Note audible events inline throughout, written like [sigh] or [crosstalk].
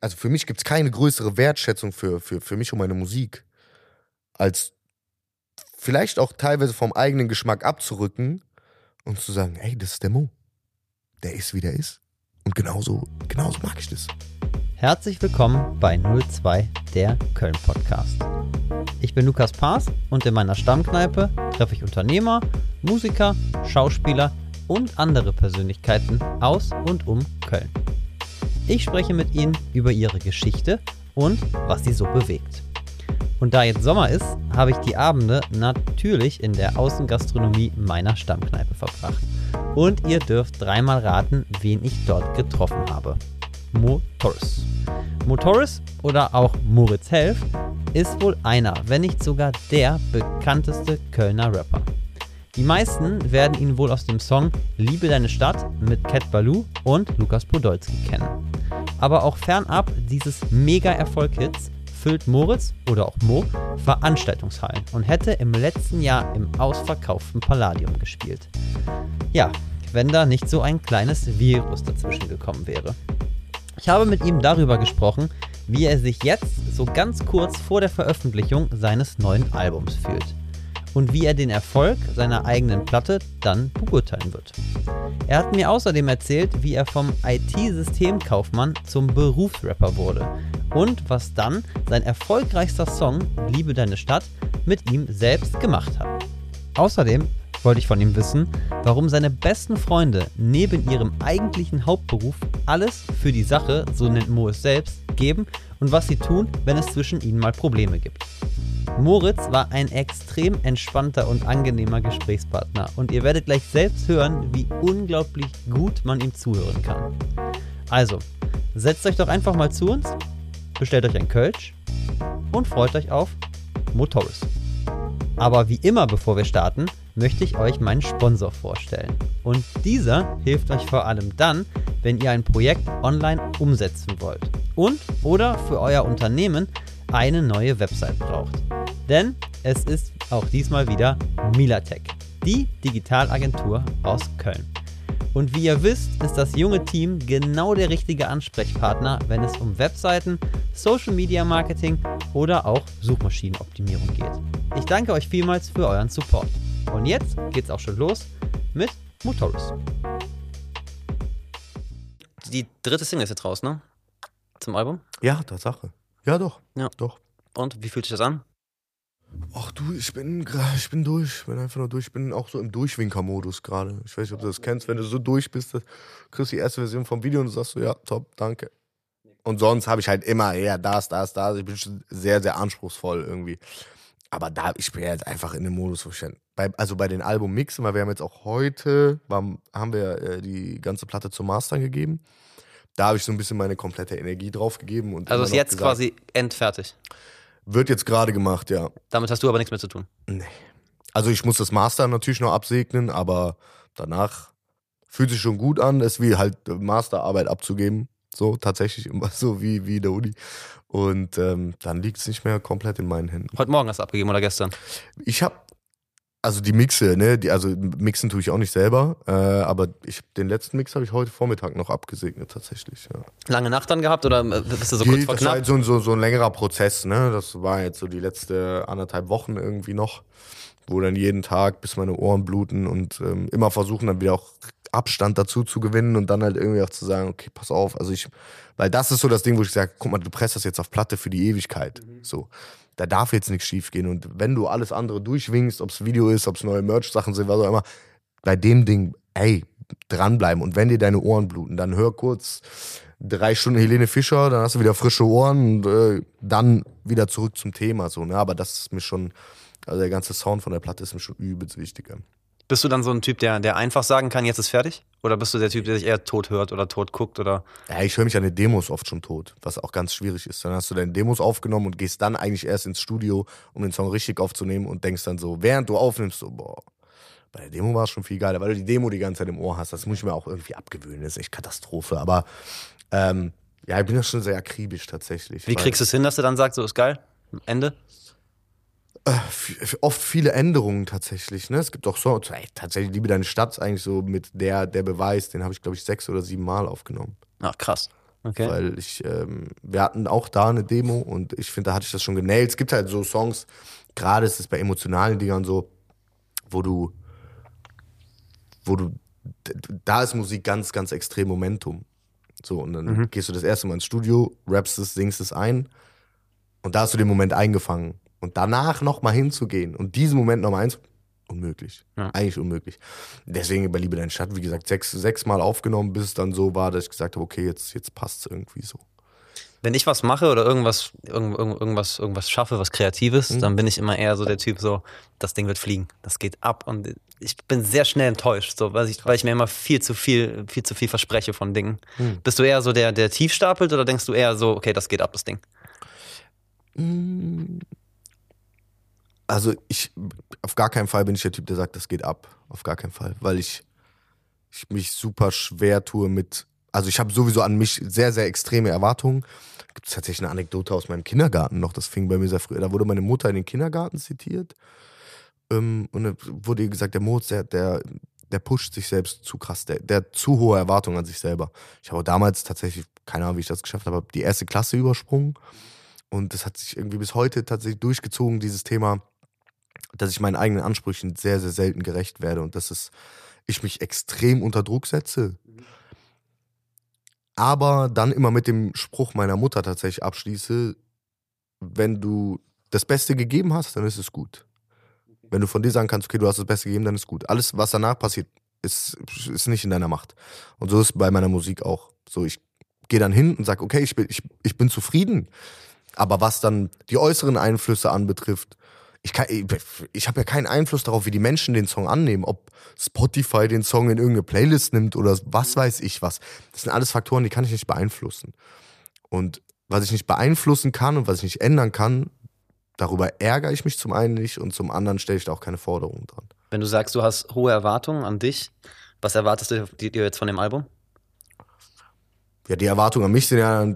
also für mich gibt es keine größere Wertschätzung für, für, für mich und meine Musik, als vielleicht auch teilweise vom eigenen Geschmack abzurücken und zu sagen, hey, das ist der Mo. Der ist, wie der ist. Und genauso, genauso mag ich das. Herzlich willkommen bei 02, der Köln Podcast. Ich bin Lukas Paas und in meiner Stammkneipe treffe ich Unternehmer, Musiker, Schauspieler und andere Persönlichkeiten aus und um Köln. Ich spreche mit ihnen über ihre Geschichte und was sie so bewegt. Und da jetzt Sommer ist, habe ich die Abende natürlich in der Außengastronomie meiner Stammkneipe verbracht. Und ihr dürft dreimal raten, wen ich dort getroffen habe. Mo Torres. Mo Torres oder auch Moritz Helf ist wohl einer, wenn nicht sogar der bekannteste Kölner Rapper. Die meisten werden ihn wohl aus dem Song Liebe deine Stadt mit Cat Baloo und Lukas Podolski kennen. Aber auch fernab dieses Mega-Erfolg-Hits füllt Moritz oder auch Mo Veranstaltungshallen und hätte im letzten Jahr im ausverkauften Palladium gespielt. Ja, wenn da nicht so ein kleines Virus dazwischen gekommen wäre. Ich habe mit ihm darüber gesprochen, wie er sich jetzt so ganz kurz vor der Veröffentlichung seines neuen Albums fühlt und wie er den Erfolg seiner eigenen Platte dann beurteilen wird. Er hat mir außerdem erzählt, wie er vom IT-Systemkaufmann zum Berufsrapper wurde und was dann sein erfolgreichster Song Liebe deine Stadt mit ihm selbst gemacht hat. Außerdem wollte ich von ihm wissen, warum seine besten Freunde neben ihrem eigentlichen Hauptberuf alles für die Sache, so nennt Mo es selbst, geben und was sie tun, wenn es zwischen ihnen mal Probleme gibt. Moritz war ein extrem entspannter und angenehmer Gesprächspartner und ihr werdet gleich selbst hören, wie unglaublich gut man ihm zuhören kann. Also, setzt euch doch einfach mal zu uns, bestellt euch ein Kölsch und freut euch auf Motoris. Aber wie immer, bevor wir starten, möchte ich euch meinen Sponsor vorstellen. Und dieser hilft euch vor allem dann, wenn ihr ein Projekt online umsetzen wollt und oder für euer Unternehmen eine neue Website braucht. Denn es ist auch diesmal wieder Milatech, die Digitalagentur aus Köln. Und wie ihr wisst, ist das junge Team genau der richtige Ansprechpartner, wenn es um Webseiten, Social Media Marketing oder auch Suchmaschinenoptimierung geht. Ich danke euch vielmals für euren Support. Und jetzt geht's auch schon los mit Motoris. Die dritte Single ist jetzt raus, ne? Zum Album? Ja, Tatsache. Ja, doch. Ja. Doch. Und wie fühlt sich das an? Ach du, ich bin ich bin durch. Ich bin einfach nur durch. Ich bin auch so im Durchwinker-Modus gerade. Ich weiß nicht, ob du das kennst. Wenn du so durch bist, dann kriegst du die erste Version vom Video und sagst so, ja, top, danke. Und sonst habe ich halt immer eher das, das, das. Ich bin schon sehr, sehr anspruchsvoll irgendwie. Aber da, ich bin jetzt einfach in dem Modus, wo ich dann, bei, also bei den Album-Mixen, weil wir haben jetzt auch heute, haben wir äh, die ganze Platte zum Mastern gegeben. Da habe ich so ein bisschen meine komplette Energie drauf gegeben. Und Also ist jetzt gesagt, quasi endfertig. Wird jetzt gerade gemacht, ja. Damit hast du aber nichts mehr zu tun. Also ich muss das Master natürlich noch absegnen, aber danach fühlt sich schon gut an, es wie halt Masterarbeit abzugeben. So tatsächlich immer so wie, wie der Uni. Und ähm, dann liegt es nicht mehr komplett in meinen Händen. Heute Morgen hast du abgegeben oder gestern? Ich habe also die Mixe, ne, die, also mixen tue ich auch nicht selber, äh, aber ich den letzten Mix habe ich heute Vormittag noch abgesegnet tatsächlich. Ja. Lange Nacht dann gehabt oder äh, bist du so kurz Die- vor das war halt so, so, so ein längerer Prozess, ne? Das war jetzt so die letzte anderthalb Wochen irgendwie noch, wo dann jeden Tag bis meine Ohren bluten und ähm, immer versuchen dann wieder auch Abstand dazu zu gewinnen und dann halt irgendwie auch zu sagen, okay, pass auf, also ich, weil das ist so das Ding, wo ich sage, guck mal, du presst das jetzt auf Platte für die Ewigkeit, so. Da darf jetzt nichts schief gehen und wenn du alles andere durchwinkst, ob es Video ist, ob es neue Merch-Sachen sind, was auch immer, bei dem Ding, ey, dranbleiben und wenn dir deine Ohren bluten, dann hör kurz drei Stunden Helene Fischer, dann hast du wieder frische Ohren und äh, dann wieder zurück zum Thema. So, ne? Aber das ist mir schon, also der ganze Sound von der Platte ist mir schon übelst wichtig. Bist du dann so ein Typ, der, der einfach sagen kann, jetzt ist fertig? Oder bist du der Typ, der sich eher tot hört oder tot guckt? Oder Ja, ich höre mich an den Demos oft schon tot, was auch ganz schwierig ist. Dann hast du deine Demos aufgenommen und gehst dann eigentlich erst ins Studio, um den Song richtig aufzunehmen und denkst dann so, während du aufnimmst, so, boah, bei der Demo war es schon viel geiler, weil du die Demo die ganze Zeit im Ohr hast. Das muss ich mir auch irgendwie abgewöhnen, das ist echt Katastrophe. Aber ähm, ja, ich bin da schon sehr akribisch tatsächlich. wie kriegst du es hin, dass du dann sagst, so ist geil? Ende? F- oft viele Änderungen tatsächlich. Ne? Es gibt auch so, tatsächlich Liebe deine Stadt ist eigentlich so mit der, der Beweis, den habe ich glaube ich sechs oder sieben Mal aufgenommen. Ach, krass. Okay. Weil ich, ähm, wir hatten auch da eine Demo und ich finde, da hatte ich das schon genäht. Es gibt halt so Songs, gerade ist es bei emotionalen Dingern so, wo du, wo du, da ist Musik ganz, ganz extrem Momentum. So, und dann Mhm. gehst du das erste Mal ins Studio, rappst es, singst es ein und da hast du den Moment eingefangen. Und danach nochmal hinzugehen und diesen Moment nochmal eins, unmöglich. Ja. Eigentlich unmöglich. Deswegen bei Liebe dein Stadt, wie gesagt, sechs, sechs Mal aufgenommen, bis es dann so war, dass ich gesagt habe, okay, jetzt, jetzt passt es irgendwie so. Wenn ich was mache oder irgendwas, irgend, irgend- irgendwas, irgendwas schaffe, was Kreatives, Mhm. dann bin ich immer eher so der Typ, so, das Ding wird fliegen, das geht ab. Und ich bin sehr schnell enttäuscht, so, weil, ich, weil ich mir immer viel zu viel, viel zu viel verspreche von Dingen. Mhm. Bist du eher so der, der tief stapelt oder denkst du eher so, okay, das geht ab, das Ding? Also ich, auf gar keinen Fall bin ich der Typ, der sagt, das geht ab. Auf gar keinen Fall. Weil ich, ich mich super schwer tue mit, also ich habe sowieso an mich sehr, sehr extreme Erwartungen. Gibt es tatsächlich eine Anekdote aus meinem Kindergarten noch, das fing bei mir sehr früh. Da wurde meine Mutter in den Kindergarten zitiert. Ähm, und dann wurde ihr gesagt, der Moritz, der, der, der pusht sich selbst zu krass, der, der hat zu hohe Erwartungen an sich selber. Ich habe damals tatsächlich, keine Ahnung, wie ich das geschafft habe, die erste Klasse übersprungen. Und das hat sich irgendwie bis heute tatsächlich durchgezogen, dieses Thema, dass ich meinen eigenen Ansprüchen sehr, sehr selten gerecht werde und dass es, ich mich extrem unter Druck setze. Aber dann immer mit dem Spruch meiner Mutter tatsächlich abschließe, wenn du das Beste gegeben hast, dann ist es gut. Wenn du von dir sagen kannst, okay, du hast das Beste gegeben, dann ist gut. Alles, was danach passiert, ist, ist nicht in deiner Macht. Und so ist es bei meiner Musik auch. So, ich gehe dann hin und sage, okay, ich bin, ich, ich bin zufrieden. Aber was dann die äußeren Einflüsse anbetrifft, ich, kann- ich, ich habe ja keinen Einfluss darauf, wie die Menschen den Song annehmen, ob Spotify den Song in irgendeine Playlist nimmt oder was weiß ich was. Das sind alles Faktoren, die kann ich nicht beeinflussen. Und was ich nicht beeinflussen kann und was ich nicht ändern kann, darüber ärgere ich mich zum einen nicht und zum anderen stelle ich da auch keine Forderungen dran. Wenn du sagst, du hast hohe Erwartungen an dich, was erwartest du dir jetzt von dem Album? Ja, die Erwartungen an mich sind ja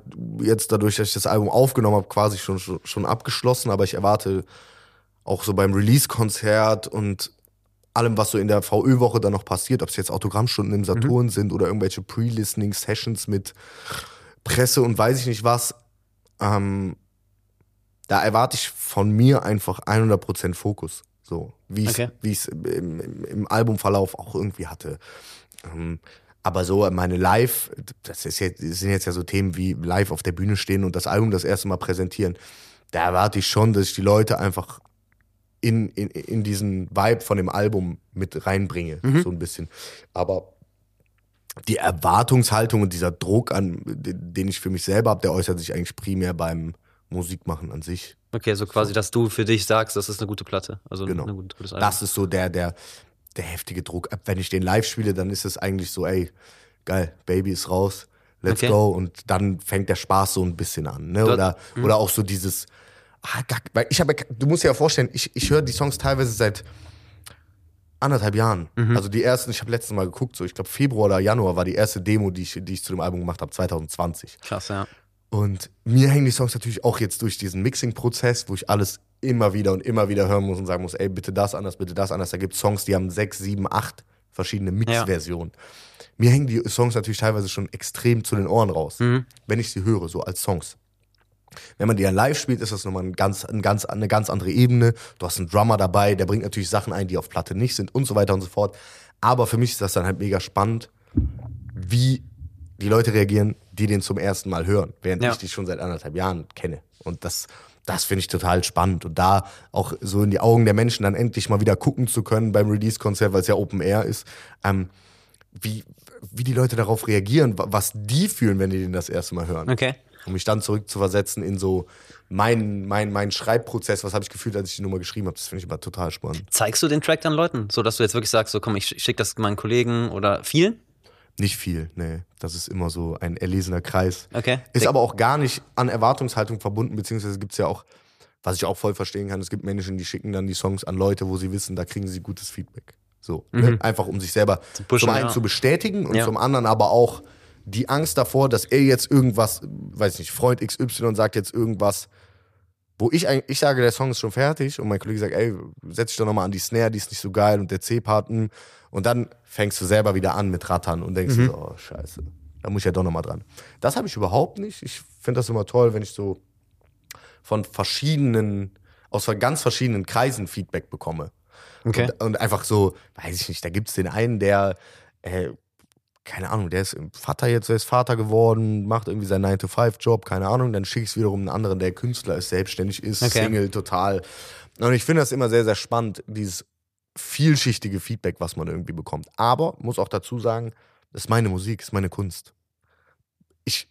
jetzt dadurch, dass ich das Album aufgenommen habe, quasi schon, schon abgeschlossen, aber ich erwarte auch so beim Release-Konzert und allem, was so in der VÖ-Woche dann noch passiert, ob es jetzt Autogrammstunden im Saturn sind oder irgendwelche Pre-Listening-Sessions mit Presse und weiß ich nicht was, ähm, da erwarte ich von mir einfach 100% Fokus. So, wie ich Okay. es im, im, im Albumverlauf auch irgendwie hatte. Ähm, aber so meine Live, das, ist jetzt, das sind jetzt ja so Themen wie live auf der Bühne stehen und das Album das erste Mal präsentieren. Da erwarte ich schon, dass ich die Leute einfach in, in, in diesen Vibe von dem Album mit reinbringe, Mhm. so ein bisschen. Aber die Erwartungshaltung und dieser Druck, an, den ich für mich selber habe, der äußert sich eigentlich primär beim Musikmachen an sich. Okay, so quasi, dass du für dich sagst, das ist eine gute Platte. Also Genau. ein gutes, Album. Das ist so der, der, der heftige Druck. Wenn ich den live spiele, dann ist es eigentlich so, ey, geil, Baby ist raus, let's Okay. go. Und dann fängt der Spaß so ein bisschen an. Ne? Oder, oder auch so dieses, ah, gar, weil ich habe, du musst dir ja vorstellen, ich, ich höre die Songs teilweise seit anderthalb Jahren. Mhm. Also die ersten, ich habe letztes Mal geguckt, so ich glaube Februar oder Januar war die erste Demo, die ich, die ich zu dem Album gemacht habe, 2020. Krass, ja. Und mir hängen die Songs natürlich auch jetzt durch diesen Mixing-Prozess, wo ich alles immer wieder und immer wieder hören muss und sagen muss, ey, bitte das anders, bitte das anders. Da gibt es Songs, die haben sechs, sieben, acht verschiedene Mix-Versionen. Mir hängen die Songs natürlich teilweise schon extrem zu den Ohren raus, Mhm. wenn ich sie höre, so als Songs. Wenn man die dann live spielt, ist das nochmal ein ganz, ein ganz, eine ganz andere Ebene. Du hast einen Drummer dabei, der bringt natürlich Sachen ein, die auf Platte nicht sind und so weiter und so fort. Aber für mich ist das dann halt mega spannend, wie die Leute reagieren, die den zum ersten Mal hören, während Ja. ich die schon seit anderthalb Jahren kenne. Und das, das finde ich total spannend. Und da auch so in die Augen der Menschen dann endlich mal wieder gucken zu können beim Release-Konzert, weil es ja Open Air ist, ähm, wie, wie die Leute darauf reagieren, wa- was die fühlen, wenn die den das erste Mal hören. Okay. Um mich dann zurückzuversetzen in so meinen mein, mein Schreibprozess, was habe ich gefühlt, als ich die Nummer geschrieben habe. Das finde ich aber total spannend. Zeigst du den Track dann Leuten, so dass du jetzt wirklich sagst, so komm, ich schicke das meinen Kollegen oder vielen? Nicht viel, nee. Das ist immer so ein erlesener Kreis. Okay. Ist aber auch gar nicht an Erwartungshaltung verbunden, beziehungsweise gibt es ja auch, was ich auch voll verstehen kann, es gibt Menschen, die schicken dann die Songs an Leute, wo sie wissen, da kriegen sie gutes Feedback. So, ne? Einfach um sich selber Zu pushen, zum einen ja. zu bestätigen und Ja. zum anderen aber auch die Angst davor, dass er jetzt irgendwas, weiß nicht, Freund XY sagt jetzt irgendwas, wo ich eigentlich, ich sage, der Song ist schon fertig und mein Kollege sagt, ey, setz dich doch nochmal an die Snare, die ist nicht so geil und der C-Part, hm. und dann fängst du selber wieder an mit Rattern und denkst Mhm. so, oh, scheiße. da muss ich ja doch nochmal dran. Das habe ich überhaupt nicht. Ich finde das immer toll, wenn ich so von verschiedenen, aus ganz verschiedenen Kreisen Feedback bekomme. Okay. Und, und einfach so, weiß ich nicht, da gibt es den einen, der, äh, keine Ahnung, der ist Vater jetzt, der ist Vater geworden, macht irgendwie seinen 9-to-5-Job, keine Ahnung. Dann schicke ich es wiederum einen anderen, der Künstler ist, selbstständig ist, Okay. Single, total. Und ich finde das immer sehr, sehr spannend, dieses vielschichtige Feedback, was man irgendwie bekommt. Aber, muss auch dazu sagen, das ist meine Musik, das ist meine Kunst. Ich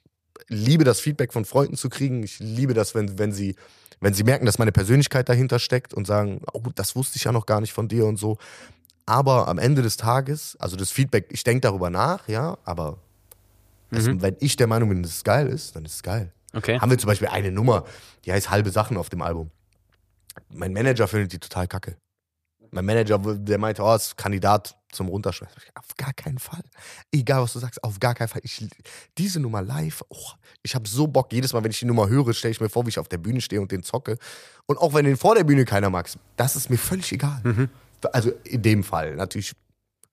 liebe das Feedback von Freunden zu kriegen. Ich liebe das, wenn, wenn, sie, wenn sie merken, dass meine Persönlichkeit dahinter steckt und sagen, oh, das wusste ich ja noch gar nicht von dir und so. Aber am Ende des Tages, also das Feedback, ich denke darüber nach, ja, aber das, wenn ich der Meinung bin, dass es geil ist, dann ist es geil. Okay. Haben wir zum Beispiel eine Nummer, die heißt Halbe Sachen auf dem Album. Mein Manager findet die total kacke. Mein Manager, der meinte, oh, ist Kandidat zum Runterschmeißen. Auf gar keinen Fall. Egal, was du sagst, auf gar keinen Fall. Ich, diese Nummer live, oh, ich habe so Bock. Jedes Mal, wenn ich die Nummer höre, stelle ich mir vor, wie ich auf der Bühne stehe und den zocke. Und auch wenn den vor der Bühne keiner mag, das ist mir völlig egal. Also in dem Fall natürlich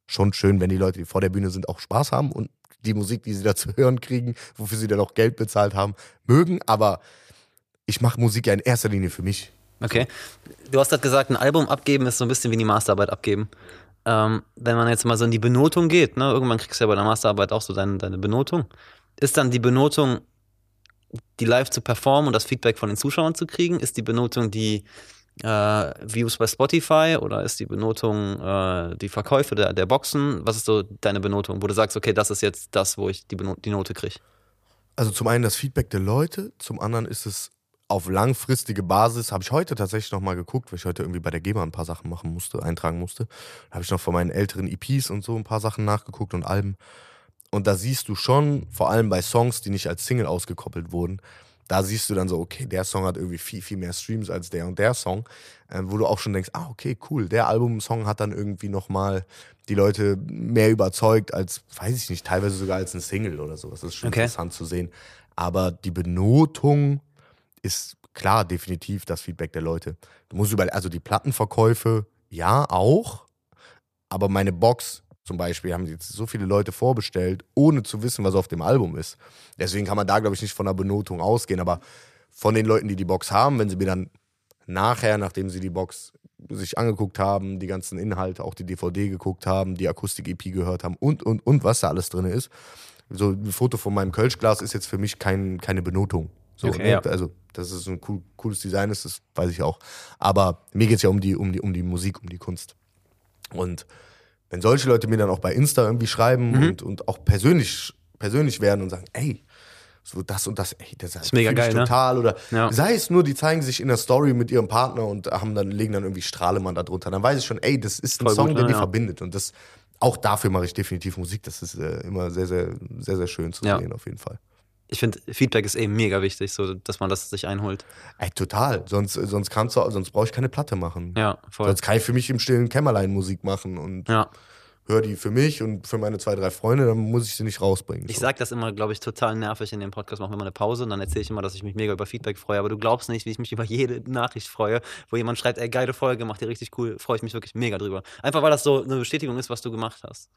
schon schön, wenn die Leute, die vor der Bühne sind, auch Spaß haben und die Musik, die sie da zu hören kriegen, wofür sie dann auch Geld bezahlt haben, mögen. Aber ich mache Musik ja in erster Linie für mich. Okay. Du hast gerade gesagt, ein Album abgeben ist so ein bisschen wie die Masterarbeit abgeben. Ähm, wenn man jetzt mal so in die Benotung geht, ne, irgendwann kriegst du ja bei der Masterarbeit auch so deine, deine Benotung. Ist dann die Benotung, die live zu performen und das Feedback von den Zuschauern zu kriegen? Ist die Benotung die äh, Views bei Spotify oder ist die Benotung äh, die Verkäufe der, der Boxen? Was ist so deine Benotung, wo du sagst, okay, das ist jetzt das, wo ich die, Beno die Note kriege? Also zum einen das Feedback der Leute, zum anderen ist es auf langfristige Basis, habe ich heute tatsächlich nochmal geguckt, weil ich heute irgendwie bei der GEMA ein paar Sachen machen musste, eintragen musste. Da habe ich noch von meinen älteren EPs und so ein paar Sachen nachgeguckt und Alben. Und da siehst du schon, vor allem bei Songs, die nicht als Single ausgekoppelt wurden, da siehst du dann so, okay, der Song hat irgendwie viel, viel mehr Streams als der und der Song, äh, wo du auch schon denkst, ah, okay, cool, der Albumsong hat dann irgendwie nochmal die Leute mehr überzeugt als, weiß ich nicht, teilweise sogar als ein Single oder sowas. Das ist schon Okay. interessant zu sehen. Aber die Benotung ist klar definitiv das Feedback der Leute. Du musst über, also die Plattenverkäufe, ja, auch, aber meine Box zum Beispiel haben jetzt so viele Leute vorbestellt, ohne zu wissen, was auf dem Album ist. Deswegen kann man da, glaube ich, nicht von einer Benotung ausgehen. Aber von den Leuten, die die Box haben, wenn sie mir dann nachher, nachdem sie die Box sich angeguckt haben, die ganzen Inhalte, auch die DVD geguckt haben, die Akustik-EP gehört haben und, und, und, was da alles drin ist. So ein Foto von meinem Kölschglas ist jetzt für mich kein, keine Benotung. So, Okay, ne? ja. Also, dass es ein cool, cooles Design ist, das weiß ich auch. Aber mir geht es ja um die, um, die, um die Musik, um die Kunst. Und wenn solche Leute mir dann auch bei Insta irgendwie schreiben Mhm. und, und auch persönlich, persönlich werden und sagen, ey, so das und das, ey, das ist mega geil, ne? total. Oder Ja. sei es nur, die zeigen sich in der Story mit ihrem Partner und haben dann, legen dann irgendwie Strahlemann da drunter. Dann weiß ich schon, ey, das ist ein Voll Song, gut, der ne? die Ja. verbindet. Und das auch dafür mache ich definitiv Musik. Das ist äh, immer sehr, sehr, sehr, sehr schön zu Ja. sehen, auf jeden Fall. Ich finde, Feedback ist eben mega wichtig, so dass man das sich einholt. Ey, total. Sonst, sonst kannst du, sonst brauche ich keine Platte machen. Ja, voll. Sonst kann ich für mich im stillen Kämmerlein Musik machen und Ja. höre die für mich und für meine zwei, drei Freunde, dann muss ich sie nicht rausbringen. Ich so. sag das immer, glaube ich, total nervig in dem Podcast. Machen wir mal eine Pause und dann erzähle ich immer, dass ich mich mega über Feedback freue. Aber du glaubst nicht, wie ich mich über jede Nachricht freue, wo jemand schreibt, ey, geile Folge, macht ihr richtig cool, freue ich mich wirklich mega drüber. Einfach weil das so eine Bestätigung ist, was du gemacht hast.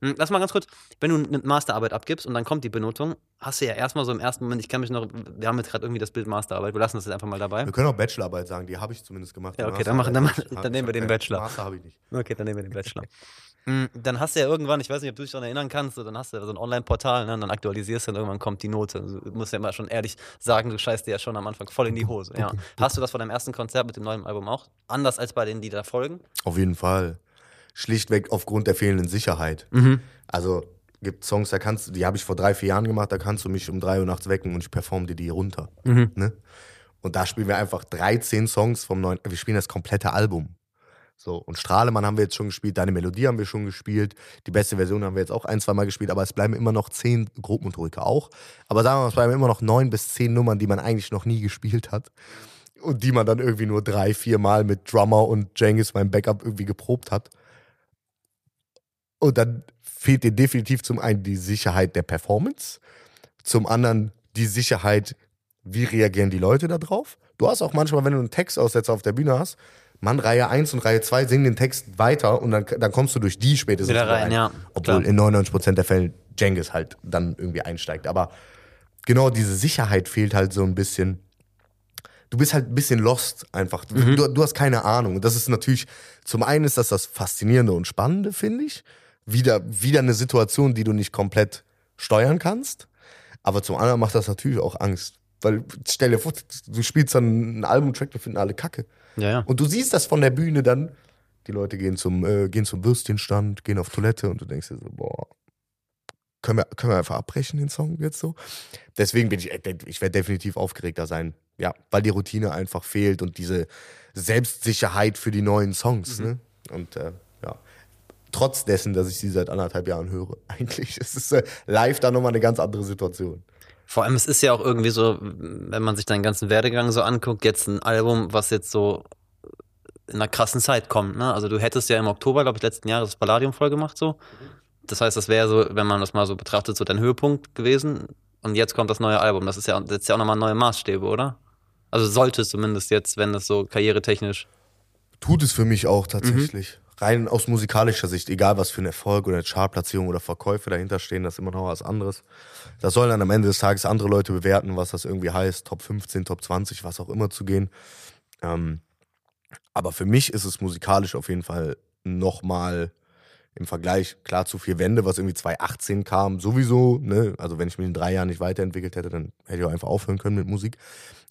Hm, Lass mal ganz kurz, wenn du eine Masterarbeit abgibst und dann kommt die Benotung, hast du ja erstmal so im ersten Moment, ich kann mich noch, wir haben jetzt gerade irgendwie das Bild Masterarbeit, wir lassen das jetzt einfach mal dabei. Wir können auch Bachelorarbeit sagen, die habe ich zumindest gemacht. Ja, okay, dann machen- dann [laughs] dann nehmen wir den Bachelor. Master habe ich nicht. Okay, dann nehmen wir den Bachelor. Mm, Dann hast du ja irgendwann, ich weiß nicht, ob du dich daran erinnern kannst, so, dann hast du ja so ein Online-Portal, ne, und dann aktualisierst du und irgendwann kommt die Note. Also, Du musst ja mal schon ehrlich sagen, du scheißt dir ja schon am Anfang voll in die Hose. Ja. [laughs] Hast du das von deinem ersten Konzert mit dem neuen Album auch? Anders als bei denen, die da folgen? Auf jeden Fall. Schlichtweg aufgrund der fehlenden Sicherheit. Mhm. Also gibt Songs, da kannst du, die habe ich vor drei, vier Jahren gemacht, da kannst du mich um drei Uhr nachts wecken und ich performe dir die runter. Mhm. Ne? Und da spielen wir einfach 13 Songs vom neuen, wir spielen das komplette Album. So, und Strahlemann haben wir jetzt schon gespielt, Deine Melodie haben wir schon gespielt, die beste Version haben wir jetzt auch ein, zwei Mal gespielt, aber es bleiben immer noch zehn, Grobmotoriker auch, aber sagen wir mal, es bleiben immer noch neun bis zehn Nummern, die man eigentlich noch nie gespielt hat und die man dann irgendwie nur drei, vier Mal mit Drummer und Jengis, meinem Backup, irgendwie geprobt hat. Und dann fehlt dir definitiv zum einen die Sicherheit der Performance, zum anderen die Sicherheit, wie reagieren die Leute da drauf. Du hast auch manchmal, wenn du einen Textaussetzer auf der Bühne hast, Mann, Reihe 1 und Reihe 2 singen den Text weiter und dann, dann kommst du durch die spätestens Wieder rein, ja, Obwohl klar. in 99% der Fälle Jengis halt dann irgendwie einsteigt. Aber genau diese Sicherheit fehlt halt so ein bisschen. Du bist halt ein bisschen lost einfach. Du, du hast keine Ahnung. Und das ist natürlich, zum einen ist das das Faszinierende und Spannende, finde ich. Wieder, wieder eine Situation, die du nicht komplett steuern kannst. Aber zum anderen macht das natürlich auch Angst. Weil stell dir vor, du spielst dann einen Albumtrack, da finden alle Kacke. Ja, ja. Und du siehst das von der Bühne dann. Die Leute gehen zum, äh, gehen zum Würstchenstand, gehen auf Toilette und du denkst dir so, boah, können wir, können wir einfach abbrechen den Song jetzt so? Deswegen bin ich, äh, ich werde definitiv aufgeregter sein. Ja, weil die Routine einfach fehlt und diese Selbstsicherheit für die neuen Songs. Ne? Und äh, trotz dessen, dass ich sie seit anderthalb Jahren höre, [laughs] eigentlich ist es äh, live dann nochmal eine ganz andere Situation. Vor allem, es ist ja auch irgendwie so, wenn man sich deinen ganzen Werdegang so anguckt, jetzt ein Album, was jetzt so in einer krassen Zeit kommt. Ne? Also du hättest ja im Oktober, glaube ich, letzten Jahres das Palladium voll gemacht so. Das heißt, das wäre so, wenn man das mal so betrachtet, so dein Höhepunkt gewesen. Und jetzt kommt das neue Album. Das ist ja, setzt ja auch nochmal neue Maßstäbe, oder? Also sollte es zumindest jetzt, wenn das so karrieretechnisch. Tut es für mich auch tatsächlich. Rein aus musikalischer Sicht, egal was für ein Erfolg oder eine Chartplatzierung oder Verkäufe dahinter stehen, das ist immer noch was anderes. Das sollen dann am Ende des Tages andere Leute bewerten, was das irgendwie heißt, Top 15, Top 20, was auch immer zu gehen. Ähm, aber für mich ist es musikalisch auf jeden Fall nochmal im Vergleich, klar zu vier Wände, was irgendwie 2018 kam, sowieso, ne? Also wenn ich mich in drei Jahren nicht weiterentwickelt hätte, dann hätte ich auch einfach aufhören können mit Musik.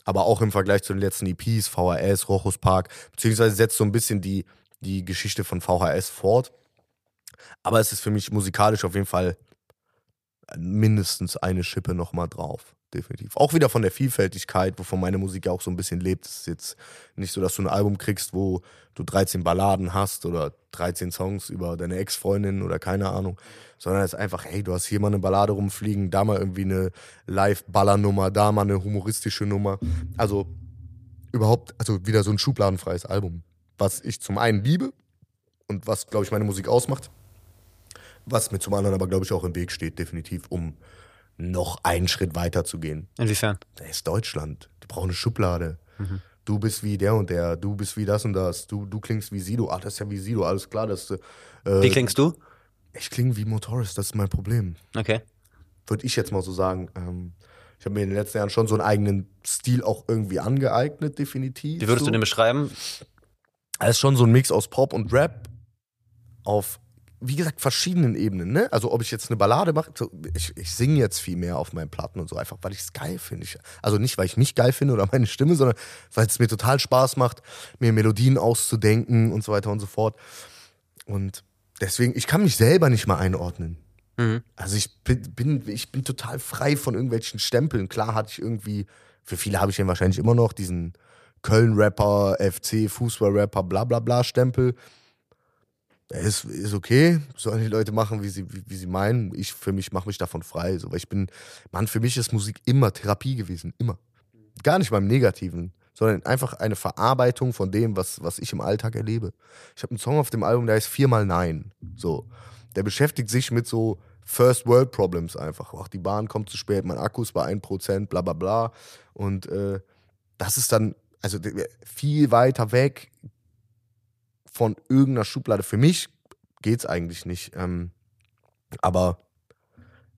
Aber auch im Vergleich zu den letzten EPs, VHS, Rochus Park, beziehungsweise setzt so ein bisschen die, die Geschichte von VHS fort. Aber es ist für mich musikalisch auf jeden Fall mindestens eine Schippe nochmal drauf. Definitiv. Auch wieder von der Vielfältigkeit, wovon meine Musik ja auch so ein bisschen lebt. Es ist jetzt nicht so, dass du ein Album kriegst, wo du 13 Balladen hast oder 13 Songs über deine Ex-Freundin oder keine Ahnung, sondern es ist einfach, hey, du hast hier mal eine Ballade rumfliegen, da mal irgendwie eine Live-Ballernummer, da mal eine humoristische Nummer. Also überhaupt, also wieder so ein schubladenfreies Album, was ich zum einen liebe und was, glaube ich, meine Musik ausmacht, was mir zum anderen aber, glaube ich, auch im Weg steht, definitiv, um noch einen Schritt weiter zu gehen. Inwiefern? Das ist Deutschland. Die brauchen eine Schublade. Du bist wie der und der, du bist wie das und das, du, du klingst wie Sido. Ach, das ist ja wie Sido, alles klar. Das, äh, Wie klingst du? ich klinge wie Motoris, das ist mein Problem. Okay. Würde ich jetzt mal so sagen. Ähm, ich habe mir in den letzten Jahren schon so einen eigenen Stil auch irgendwie angeeignet, definitiv. Wie würdest so. du den beschreiben? Es ist schon so ein Mix aus Pop und Rap auf, wie gesagt, verschiedenen Ebenen. Ne? Also ob ich jetzt eine Ballade mache, ich, ich singe jetzt viel mehr auf meinen Platten und so, einfach weil ich es geil finde. Also nicht, weil ich mich geil finde oder [laughs] meine Stimme, sondern weil es mir total Spaß macht, mir Melodien auszudenken und so weiter und so fort. Und deswegen, ich kann mich selber nicht mal einordnen. Mhm. Also ich bin, bin, ich bin total frei von irgendwelchen Stempeln. Klar hatte ich irgendwie, für viele habe ich den wahrscheinlich immer noch, diesen Köln-Rapper, FC, Fußball-Rapper, bla bla bla Stempel. Ist, ist okay, sollen die Leute machen, wie sie, wie, wie sie meinen. Ich für mich mache mich davon frei. So, weil ich bin, Mann, für mich ist Musik immer Therapie gewesen, immer. Gar nicht beim Negativen, sondern einfach eine Verarbeitung von dem, was, was ich im Alltag erlebe. Ich habe einen Song auf dem Album, der heißt viermal Nein. So. Der beschäftigt sich mit so First World Problems einfach. Ach, die Bahn kommt zu spät, mein Akku ist bei 1%, bla bla bla. Und äh, das ist dann, also viel weiter weg von irgendeiner Schublade. Für mich geht's eigentlich nicht. Ähm, aber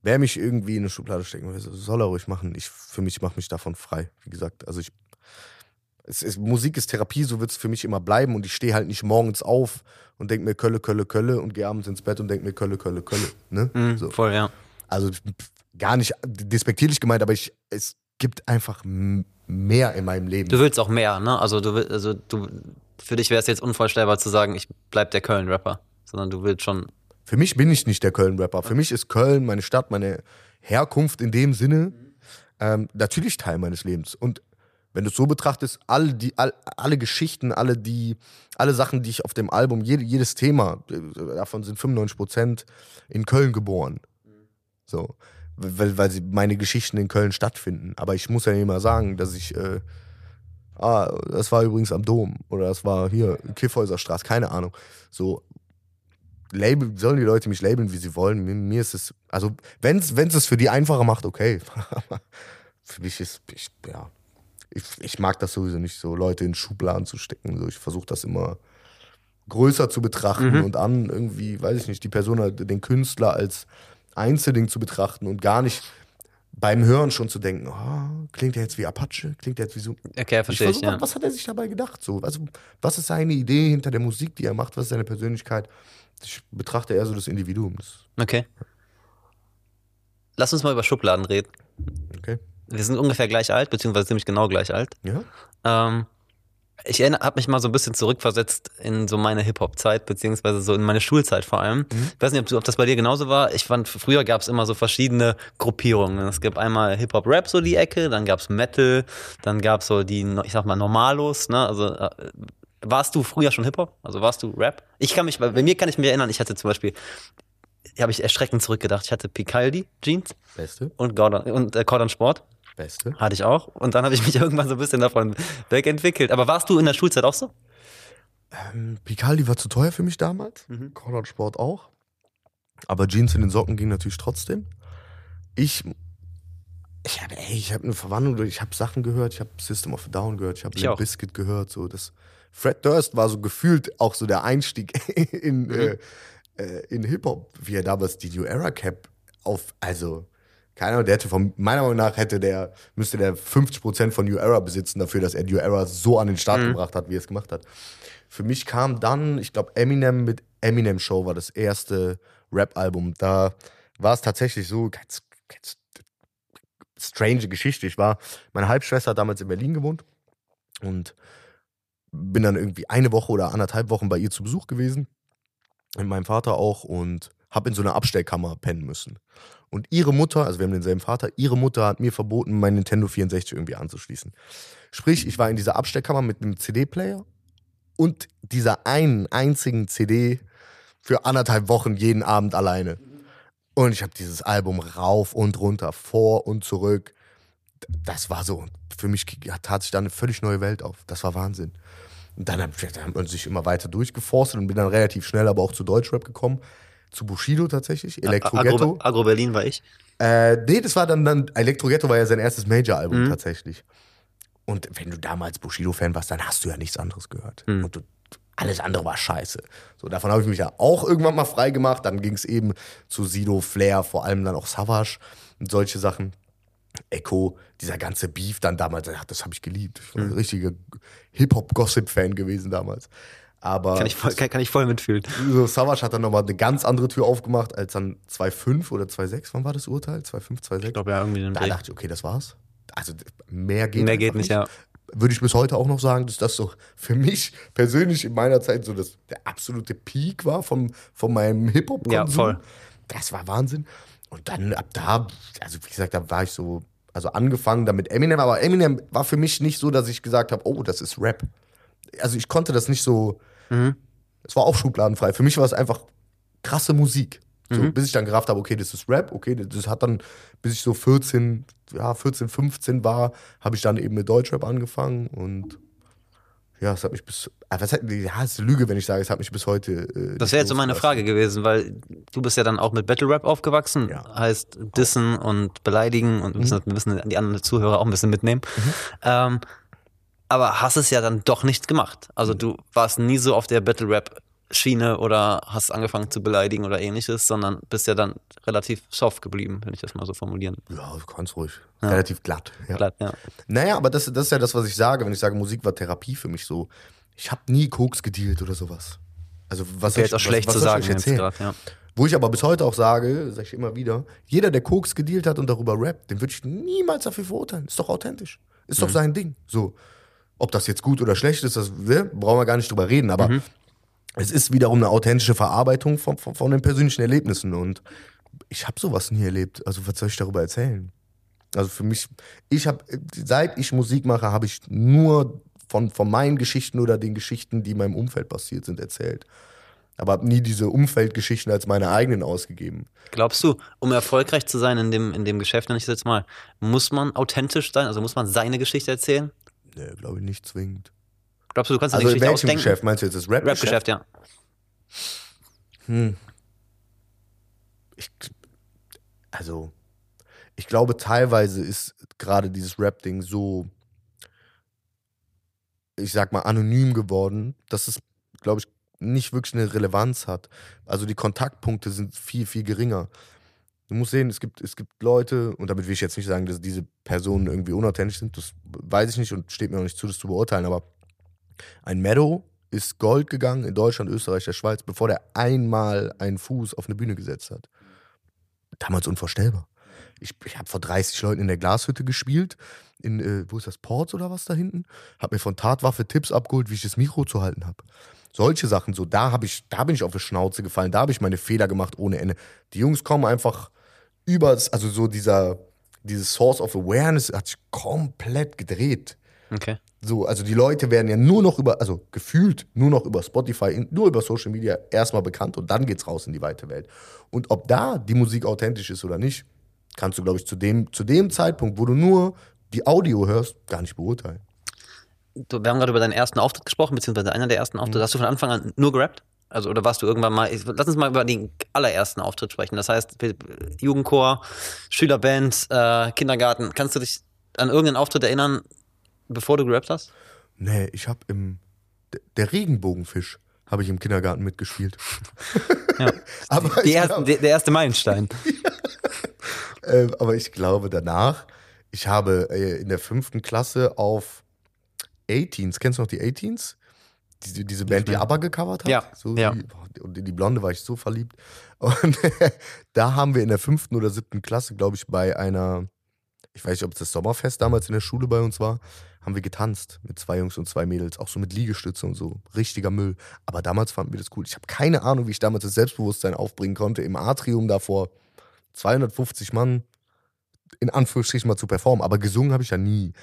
wer mich irgendwie in eine Schublade stecken will, soll er ruhig machen. Ich, für mich mache mich davon frei. Wie gesagt, also ich. Es ist, Musik ist Therapie, so wird es für mich immer bleiben. Und ich stehe halt nicht morgens auf und denke mir Kölle, Kölle, Kölle und gehe abends ins Bett und denke mir Kölle, Kölle, Kölle. Ne? Mhm, So. Voll, ja. Also gar nicht despektierlich gemeint, aber ich, es gibt einfach mehr in meinem Leben. Du willst auch mehr, ne? Also du also du, für dich wäre es jetzt unvorstellbar zu sagen, ich bleib der Köln-Rapper, sondern du willst schon. Für mich bin ich nicht der Köln-Rapper. Für mich ist Köln meine Stadt, meine Herkunft in dem Sinne ähm, natürlich Teil meines Lebens. Und wenn du es so betrachtest, alle, die, all, alle Geschichten, alle, die, alle Sachen, die ich auf dem Album, jede, jedes Thema, äh, davon sind 95 Prozent in Köln geboren. So. Weil, weil sie meine Geschichten in Köln stattfinden. Aber ich muss ja nicht mal sagen, dass ich, äh, ah, das war übrigens am Dom oder das war hier Kiffhäuser Straße, keine Ahnung. So, Label, sollen die Leute mich labeln, wie sie wollen. Mir, mir ist es, also wenn es es für die einfacher macht, okay. Aber [laughs] für mich ist, ich, ja, ich, ich mag das sowieso nicht, so Leute in Schubladen zu stecken. So, ich versuche das immer größer zu betrachten und an irgendwie, weiß ich nicht, die Person, den Künstler als Einzelding zu betrachten und gar nicht beim Hören schon zu denken, oh, klingt der jetzt wie Apache, klingt der jetzt wie so. Okay, verstehe ich. versuch, Ja. Was hat er sich dabei gedacht? So? Also, was ist seine Idee hinter der Musik, die er macht? Was ist seine Persönlichkeit? Ich betrachte eher so das Individuum. Okay. Lass uns mal über Schubladen reden. okay. Wir sind ungefähr gleich alt, beziehungsweise ziemlich genau gleich alt. Ja? Ähm, ich habe mich mal so ein bisschen zurückversetzt in so meine Hip-Hop-Zeit, beziehungsweise so in meine Schulzeit vor allem. Ich weiß nicht, ob, ob das bei dir genauso war. Ich fand, früher gab es immer so verschiedene Gruppierungen. Es gibt einmal Hip-Hop-Rap, so die Ecke, dann gab es Metal, dann gab es so die, ich sag mal, Normalos. Ne? Also äh, warst du früher schon Hip-Hop? Also warst du Rap? Ich kann mich, bei bei mir kann ich mich erinnern, ich hatte zum Beispiel, habe ich erschreckend zurückgedacht, ich hatte Picaldi Jeans Beste. und Gordon, und äh, Cordon Sport. Beste. Hatte ich auch. Und dann habe ich mich [laughs] irgendwann so ein bisschen davon wegentwickelt. Aber warst du in der Schulzeit auch so? Ähm, Picaldi war zu teuer für mich damals. Mhm. Conrad Sport auch. Aber Jeans in den Socken ging natürlich trotzdem. Ich. Ich habe ich hab eine Verwandlung. Ich habe Sachen gehört. Ich habe System of a Down gehört. Ich habe. Bizkit gehört. So das. Fred Durst war so gefühlt auch so der Einstieg [laughs] in, Mhm. äh, äh, in Hip-Hop, wie er damals die New Era Cap auf. Also, keine Ahnung, der hätte von meiner Meinung nach hätte der, müsste der 50% von New Era besitzen dafür, dass er New Era so an den Start Mhm. gebracht hat, wie er es gemacht hat. Für mich kam dann, ich glaube, Eminem mit Eminem Show war das erste Rap-Album. Da war es tatsächlich so, ganz, ganz strange Geschichte. Ich war, meine Halbschwester hat damals in Berlin gewohnt und bin dann irgendwie eine Woche oder anderthalb Wochen bei ihr zu Besuch gewesen. Mit meinem Vater auch und habe in so einer Abstellkammer pennen müssen. Und ihre Mutter, also wir haben denselben Vater, ihre Mutter hat mir verboten, mein Nintendo 64 irgendwie anzuschließen. Sprich, ich war in dieser Abstellkammer mit einem CD-Player und dieser einen einzigen CD für anderthalb Wochen jeden Abend alleine. Und ich habe dieses Album rauf und runter, vor und zurück. Das war so, für mich tat sich da eine völlig neue Welt auf. Das war Wahnsinn. Und dann, hab, dann hat man sich immer weiter durchgeforstet und bin dann relativ schnell aber auch zu Deutschrap gekommen. Zu Bushido tatsächlich, Elektro Ghetto. Agro, Agro Berlin war ich. Äh, nee, das war dann, dann Elektro Ghetto war ja sein erstes Major-Album Mhm. tatsächlich. Und wenn du damals Bushido-Fan warst, dann hast du ja nichts anderes gehört. Mhm. Und du, alles andere war scheiße. So, davon habe ich mich ja auch irgendwann mal frei gemacht. Dann ging es eben zu Sido, Flair, vor allem dann auch Savage und solche Sachen. Echo, dieser ganze Beef dann damals, ach, das habe ich geliebt. Ich war Mhm. ein richtiger Hip-Hop-Gossip-Fan gewesen damals. Aber Kann ich voll, kann, kann ich voll mitfühlen. so, Savage hat dann nochmal eine ganz andere Tür aufgemacht als dann 2.5 oder 2.6. Wann war das Urteil? 2.5, 2.6? Ich glaube ja irgendwie Da Dreh. dachte ich, okay, das war's. Also mehr geht Mehr einfach geht nicht, ja. Würde ich bis heute auch noch sagen, dass das so für mich persönlich in meiner Zeit so das, der absolute Peak war vom, von meinem Hip-Hop-Konsum. Ja, voll. Das war Wahnsinn. Und dann ab da, also wie gesagt, da war ich so, also angefangen damit Eminem, aber Eminem war für mich nicht so, dass ich gesagt habe, oh, das ist Rap. Also ich konnte das nicht so, Mhm. es war auch schubladenfrei. Für mich war es einfach krasse Musik. So, Mhm. Bis ich dann gerafft habe, okay, das ist Rap, okay, das hat dann, bis ich so 14, ja, 14, 15 war, habe ich dann eben mit Deutschrap angefangen und ja, es hat mich bis, ah, was hat, ja, es ist eine Lüge, wenn ich sage, es hat mich bis heute. Äh, Das wäre jetzt so meine Frage gewesen, weil du bist ja dann auch mit Battle Rap aufgewachsen. Ja. Heißt Dissen und Beleidigen und wir müssen, wir müssen die anderen Zuhörer auch ein bisschen mitnehmen. Ähm, aber hast es ja dann doch nicht gemacht. Also du warst nie so auf der Battle Rap Schiene oder hast angefangen zu beleidigen oder ähnliches, sondern bist ja dann relativ soft geblieben, wenn ich das mal so formulieren Ja, ganz ruhig. Ja. Relativ glatt. Ja. glatt, ja. Naja, aber das, das ist ja das, was ich sage, wenn ich sage, Musik war Therapie für mich so. Ich habe nie Koks gedealt oder sowas. Also was ich, jetzt auch schlecht was, zu was soll sagen ich jetzt gerade, ja. Wo ich aber bis heute auch sage, sage ich immer wieder, jeder, der Koks gedealt hat und darüber rappt, den würde ich niemals dafür verurteilen. Ist doch authentisch. Ist Mhm. doch sein Ding. So. Ob das jetzt gut oder schlecht ist, das ne, brauchen wir gar nicht drüber reden. Aber Mhm. es ist wiederum eine authentische Verarbeitung von, von, von den persönlichen Erlebnissen. Und ich habe sowas nie erlebt. Also was soll ich darüber erzählen? Also für mich, ich habe, seit ich Musik mache, habe ich nur von, von meinen Geschichten oder den Geschichten, die in meinem Umfeld passiert sind, erzählt. Aber habe nie diese Umfeldgeschichten als meine eigenen ausgegeben. Glaubst du, um erfolgreich zu sein in dem, in dem Geschäft, nenne ich es jetzt mal, muss man authentisch sein? Also muss man seine Geschichte erzählen? Nee, glaube ich nicht zwingend. Glaubst du, du kannst Also in welchem ausdenken? Geschäft? Meinst du jetzt das Rap-Geschäft? Rap-Geschäft, ja. Hm. Ich, also, ich glaube, teilweise ist gerade dieses Rap-Ding so, ich sag mal, anonym geworden, dass es, glaube ich, nicht wirklich eine Relevanz hat. Also die Kontaktpunkte sind viel, viel geringer. Du musst sehen, es gibt, es gibt Leute, und damit will ich jetzt nicht sagen, dass diese Personen irgendwie unauthentisch sind, das weiß ich nicht und steht mir auch nicht zu, das zu beurteilen, aber ein Meadow ist Gold gegangen in Deutschland, Österreich, der Schweiz, bevor der einmal einen Fuß auf eine Bühne gesetzt hat. Damals unvorstellbar. Ich, ich habe vor 30 Leuten in der Glashütte gespielt, in, äh, wo ist das, Ports oder was da hinten? Hab mir von Tatwaffe Tipps abgeholt, wie ich das Mikro zu halten habe. Solche Sachen, so da habe ich, da bin ich auf die Schnauze gefallen, da habe ich meine Fehler gemacht ohne Ende. Die Jungs kommen einfach über, also so dieser, dieses Source of Awareness hat sich komplett gedreht. Okay. So, also die Leute werden ja nur noch über, also gefühlt nur noch über Spotify, nur über Social Media erstmal bekannt und dann geht's raus in die weite Welt. Und ob da die Musik authentisch ist oder nicht, kannst du, glaube ich, zu dem, zu dem Zeitpunkt, wo du nur die Audio hörst, gar nicht beurteilen. Du, wir haben gerade über deinen ersten Auftritt gesprochen, beziehungsweise einer der ersten Auftritte. Hast du von Anfang an nur gerappt? Also, oder warst du irgendwann mal, lass uns mal über den allerersten Auftritt sprechen. Das heißt, Jugendchor, Schülerband, äh, Kindergarten. Kannst du dich an irgendeinen Auftritt erinnern, bevor du gerappt hast? Nee, ich habe im, der Regenbogenfisch habe ich im Kindergarten mitgespielt. Ja. [laughs] aber, Die erste, glaub, der, der erste Meilenstein. [laughs] äh, aber ich glaube danach, ich habe äh, in der fünften Klasse auf 18s, kennst du noch die 18s? Diese, diese Band, die. ABBA gecovert hat. Ja, So, ja. Die, und in die Blonde war ich so verliebt. Und [laughs] da haben wir in der fünften oder siebten Klasse, glaube ich, bei einer, ich weiß nicht, ob es das Sommerfest damals in der Schule bei uns war, haben wir getanzt mit zwei Jungs und zwei Mädels, auch so mit Liegestütze und so. Richtiger Müll. Aber damals fanden wir das cool. Ich habe keine Ahnung, wie ich damals das Selbstbewusstsein aufbringen konnte, im Atrium davor 250 Mann in Anführungsstrichen mal zu performen. Aber gesungen habe ich ja nie.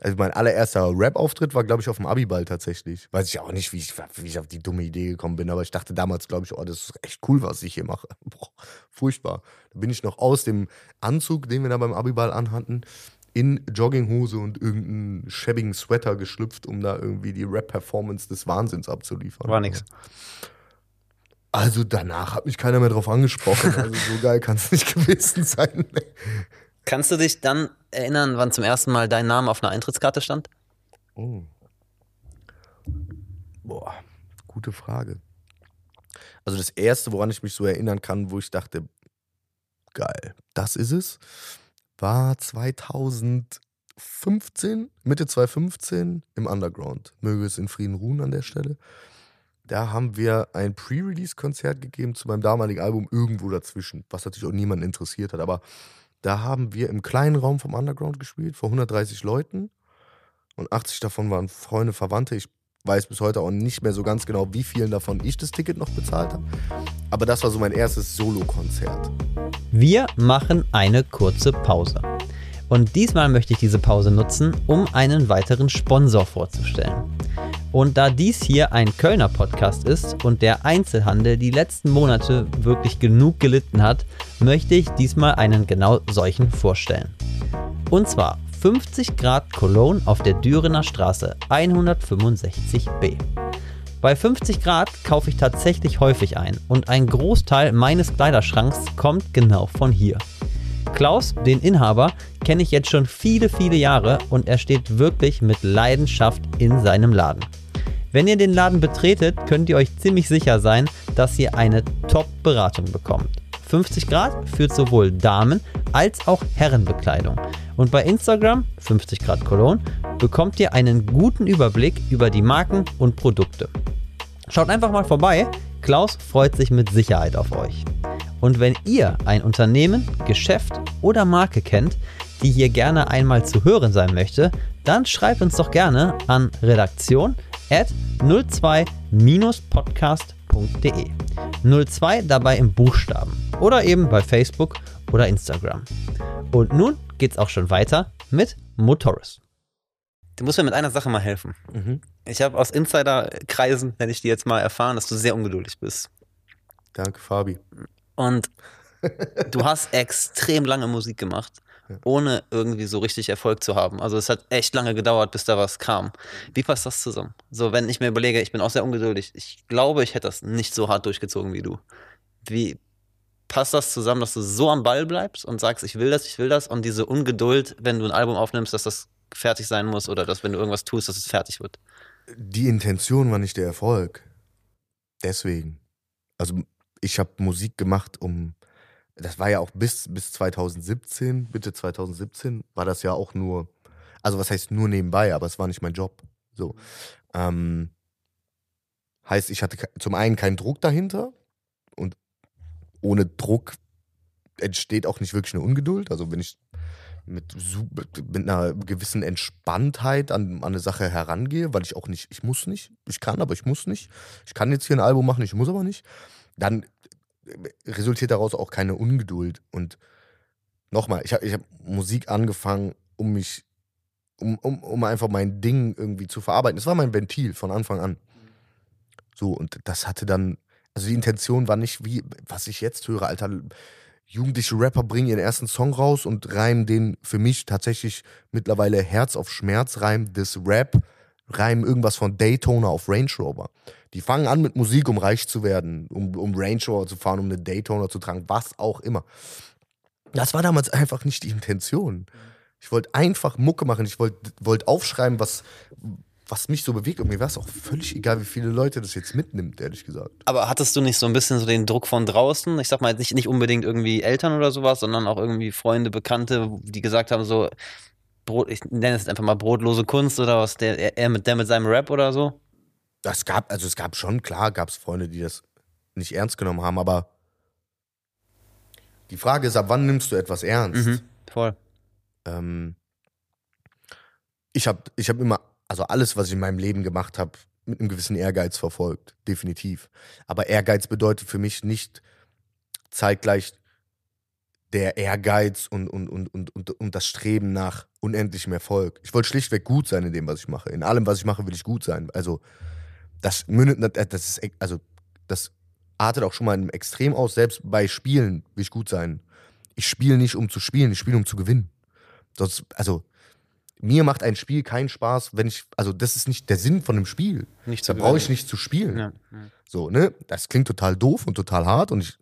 Also mein allererster Rap-Auftritt war, glaube ich, auf dem Abiball tatsächlich. Weiß ich auch nicht, wie ich, wie ich auf die dumme Idee gekommen bin, aber ich dachte damals, glaube ich, oh, das ist echt cool, was ich hier mache. [laughs] Boah, furchtbar. Da bin ich noch aus dem Anzug, den wir da beim Abiball anhatten, in Jogginghose und irgendeinen schäbigen Sweater geschlüpft, um da irgendwie die Rap-Performance des Wahnsinns abzuliefern. War nix. Also danach hat mich keiner mehr drauf angesprochen. Also so geil kann es nicht [laughs] gewesen sein. Kannst du dich dann erinnern, wann zum ersten Mal dein Name auf einer Eintrittskarte stand? Oh. Boah, gute Frage. Also das erste, woran ich mich so erinnern kann, wo ich dachte, geil, das ist es, war 2015, Mitte 2015 im Underground. Möge es in Frieden ruhen an der Stelle. Da haben wir ein Pre-Release-Konzert gegeben zu meinem damaligen Album irgendwo dazwischen, was natürlich auch niemanden interessiert hat. Aber da haben wir im kleinen Raum vom Underground gespielt, vor 130 Leuten. Und 80 davon waren Freunde, Verwandte. Ich weiß bis heute auch nicht mehr so ganz genau, wie vielen davon ich das Ticket noch bezahlt habe. Aber das war so mein erstes Solo-Konzert. Wir machen eine kurze Pause. Und diesmal möchte ich diese Pause nutzen, um einen weiteren Sponsor vorzustellen. Und da dies hier ein Kölner Podcast ist und der Einzelhandel die letzten Monate wirklich genug gelitten hat, möchte ich diesmal einen genau solchen vorstellen. Und zwar 50 Grad Cologne auf der Dürener Straße 165b. Bei 50 Grad kaufe ich tatsächlich häufig ein und ein Großteil meines Kleiderschranks kommt genau von hier. Klaus, den Inhaber, kenne ich jetzt schon viele, viele Jahre und er steht wirklich mit Leidenschaft in seinem Laden. Wenn ihr den Laden betretet, könnt ihr euch ziemlich sicher sein, dass ihr eine Top-Beratung bekommt. 50 Grad führt sowohl Damen- als auch Herrenbekleidung. Und bei Instagram, 50 Grad Cologne, bekommt ihr einen guten Überblick über die Marken und Produkte. Schaut einfach mal vorbei, Klaus freut sich mit Sicherheit auf euch. Und wenn ihr ein Unternehmen, Geschäft oder Marke kennt, die hier gerne einmal zu hören sein möchte, dann schreibt uns doch gerne an redaktion at 02-podcast.de. 02 dabei im Buchstaben oder eben bei Facebook oder Instagram. Und nun geht's auch schon weiter mit Motoris. Du musst mir mit einer Sache mal helfen. Ich habe aus Insiderkreisen, nenne ich die jetzt mal, erfahren, dass du sehr ungeduldig bist. Danke, Fabi. Und du hast [laughs] extrem lange Musik gemacht, ohne irgendwie so richtig Erfolg zu haben. Also es hat echt lange gedauert, bis da was kam. Wie passt das zusammen? So, wenn ich mir überlege, ich bin auch sehr ungeduldig. Ich glaube, ich hätte das nicht so hart durchgezogen wie du. Wie passt das zusammen, dass du so am Ball bleibst und sagst, ich will das, ich will das und diese Ungeduld, wenn du ein Album aufnimmst, dass das fertig sein muss oder dass wenn du irgendwas tust, dass es fertig wird? Die Intention war nicht der Erfolg. Deswegen. Also ich habe Musik gemacht, um das war ja auch bis, bis 2017, Mitte 2017, war das ja auch nur, also was heißt nur nebenbei, aber es war nicht mein Job. So. Ähm, heißt, ich hatte zum einen keinen Druck dahinter und ohne Druck entsteht auch nicht wirklich eine Ungeduld. Also wenn ich mit, mit einer gewissen Entspanntheit an, an eine Sache herangehe, weil ich auch nicht, ich muss nicht, ich kann, aber ich muss nicht. Ich kann jetzt hier ein Album machen, ich muss aber nicht. Dann resultiert daraus auch keine Ungeduld. Und nochmal, ich habe ich hab Musik angefangen, um mich, um, um, um einfach mein Ding irgendwie zu verarbeiten. Es war mein Ventil von Anfang an. So, und das hatte dann, also die Intention war nicht wie, was ich jetzt höre, Alter, jugendliche Rapper bringen ihren ersten Song raus und reimen den für mich tatsächlich mittlerweile Herz auf Schmerz Reim des Rap, reimen irgendwas von Daytona auf Range Rover. Die fangen an mit Musik, um reich zu werden, um, um Range Rover zu fahren, um eine Daytona zu tragen, was auch immer. Das war damals einfach nicht die Intention. Ich wollte einfach Mucke machen. Ich wollte wollt aufschreiben, was, was mich so bewegt. Und mir war es auch völlig egal, wie viele Leute das jetzt mitnimmt, ehrlich gesagt. Aber hattest du nicht so ein bisschen so den Druck von draußen? Ich sag mal, nicht, nicht unbedingt irgendwie Eltern oder sowas, sondern auch irgendwie Freunde, Bekannte, die gesagt haben, so, Brot, ich nenne es einfach mal brotlose Kunst oder was, der, er mit, der mit seinem Rap oder so? Das gab, also es gab schon, klar, gab es Freunde, die das nicht ernst genommen haben, aber die Frage ist, ab wann nimmst du etwas ernst? Mhm, voll. Ähm, ich habe ich hab immer, also alles, was ich in meinem Leben gemacht habe, mit einem gewissen Ehrgeiz verfolgt, definitiv. Aber Ehrgeiz bedeutet für mich nicht zeitgleich der Ehrgeiz und, und, und, und, und, und das Streben nach unendlichem Erfolg. Ich wollte schlichtweg gut sein in dem, was ich mache. In allem, was ich mache, will ich gut sein. Also, das mündet, das ist, also, das artet auch schon mal einem Extrem aus. Selbst bei Spielen will ich gut sein. Ich spiele nicht, um zu spielen, ich spiele, um zu gewinnen. Sonst, also, mir macht ein Spiel keinen Spaß, wenn ich, also das ist nicht der Sinn von einem Spiel. Nicht da brauche ich nicht zu spielen. Ja, ja. So, ne? Das klingt total doof und total hart und ich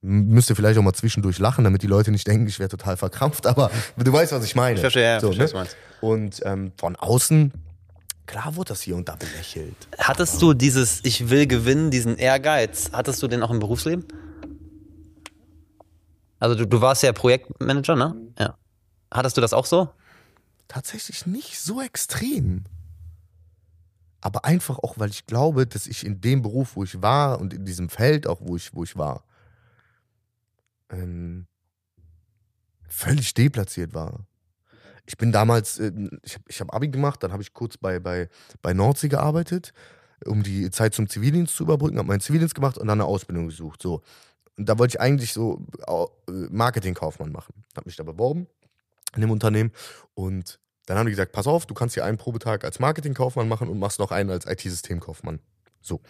müsste vielleicht auch mal zwischendurch lachen, damit die Leute nicht denken, ich wäre total verkrampft, aber du weißt, was ich meine. Ich verstehe, ja, so, verstehe, ne? Und ähm, von außen, klar wurde das hier und da belächelt. Hattest du dieses Ich will gewinnen, diesen Ehrgeiz, hattest du den auch im Berufsleben? Also du, du warst ja Projektmanager, ne? Ja. Hattest du das auch so? Tatsächlich nicht so extrem. Aber einfach auch, weil ich glaube, dass ich in dem Beruf, wo ich war und in diesem Feld auch, wo ich, wo ich war, ähm, völlig deplatziert war. Ich bin damals, äh, ich habe ich hab Abi gemacht, dann habe ich kurz bei, bei, bei Nordsee gearbeitet, um die Zeit zum Zivildienst zu überbrücken, habe meinen Zivildienst gemacht und dann eine Ausbildung gesucht. So. Und da wollte ich eigentlich so äh, Marketingkaufmann machen. Habe mich da beworben in dem Unternehmen und dann haben die gesagt, pass auf, du kannst hier einen Probetag als Marketingkaufmann machen und machst noch einen als IT-Systemkaufmann. So.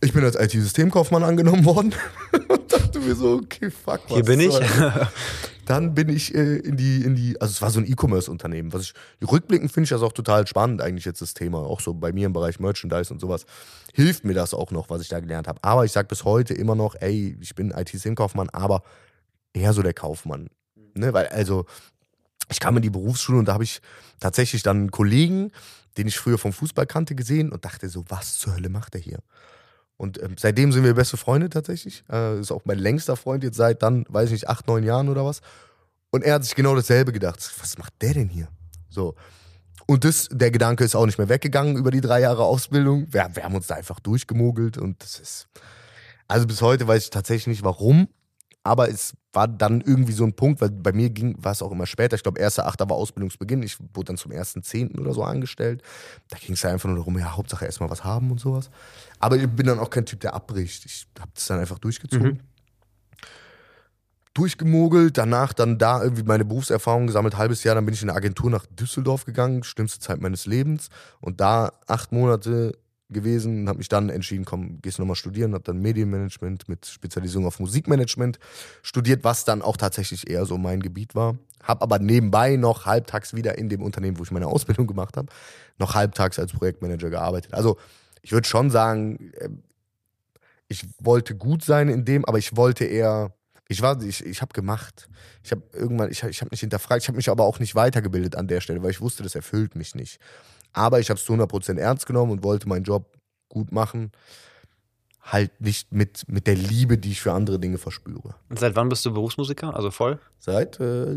Ich bin als IT-Systemkaufmann angenommen worden [laughs] dachte mir so, okay, fuck. Was Hier bin ich. [laughs] Dann bin ich äh, in die, in die, also es war so ein E-Commerce-Unternehmen. Was ich, rückblickend finde ich das auch total spannend, eigentlich jetzt das Thema. Auch so bei mir im Bereich Merchandise und sowas. Hilft mir das auch noch, was ich da gelernt habe. Aber ich sage bis heute immer noch, ey, ich bin IT-Systemkaufmann, aber eher so der Kaufmann. Ne? Weil, also, ich kam in die Berufsschule und da habe ich tatsächlich dann einen Kollegen, den ich früher vom Fußball kannte, gesehen und dachte so, was zur Hölle macht er hier? Und ähm, seitdem sind wir beste Freunde tatsächlich. Äh, ist auch mein längster Freund jetzt seit dann, weiß ich nicht, acht, neun Jahren oder was. Und er hat sich genau dasselbe gedacht. Was macht der denn hier? So. Und das, der Gedanke ist auch nicht mehr weggegangen über die drei Jahre Ausbildung. Wir, wir haben uns da einfach durchgemogelt und das ist. Also bis heute weiß ich tatsächlich nicht warum aber es war dann irgendwie so ein Punkt, weil bei mir ging, war es auch immer später. Ich glaube, 1.8. war Ausbildungsbeginn. Ich wurde dann zum 1.10. oder so angestellt. Da ging es ja einfach nur darum, ja, Hauptsache erstmal was haben und sowas. Aber ich bin dann auch kein Typ, der abbricht. Ich habe das dann einfach durchgezogen. Mhm. Durchgemogelt, danach dann da irgendwie meine Berufserfahrung gesammelt, halbes Jahr, dann bin ich in eine Agentur nach Düsseldorf gegangen, schlimmste Zeit meines Lebens. Und da acht Monate gewesen und habe mich dann entschieden, komm, gehst du nochmal studieren, habe dann Medienmanagement mit Spezialisierung auf Musikmanagement studiert, was dann auch tatsächlich eher so mein Gebiet war. Habe aber nebenbei noch halbtags wieder in dem Unternehmen, wo ich meine Ausbildung [laughs] gemacht habe, noch halbtags als Projektmanager gearbeitet. Also ich würde schon sagen, äh, ich wollte gut sein in dem, aber ich wollte eher, ich war, ich, ich habe gemacht. Ich habe irgendwann, ich, ich habe nicht hinterfragt, ich habe mich aber auch nicht weitergebildet an der Stelle, weil ich wusste, das erfüllt mich nicht. Aber ich habe es zu 100% ernst genommen und wollte meinen Job gut machen. halt nicht mit, mit der Liebe, die ich für andere Dinge verspüre. Und seit wann bist du Berufsmusiker? Also voll? Seit äh,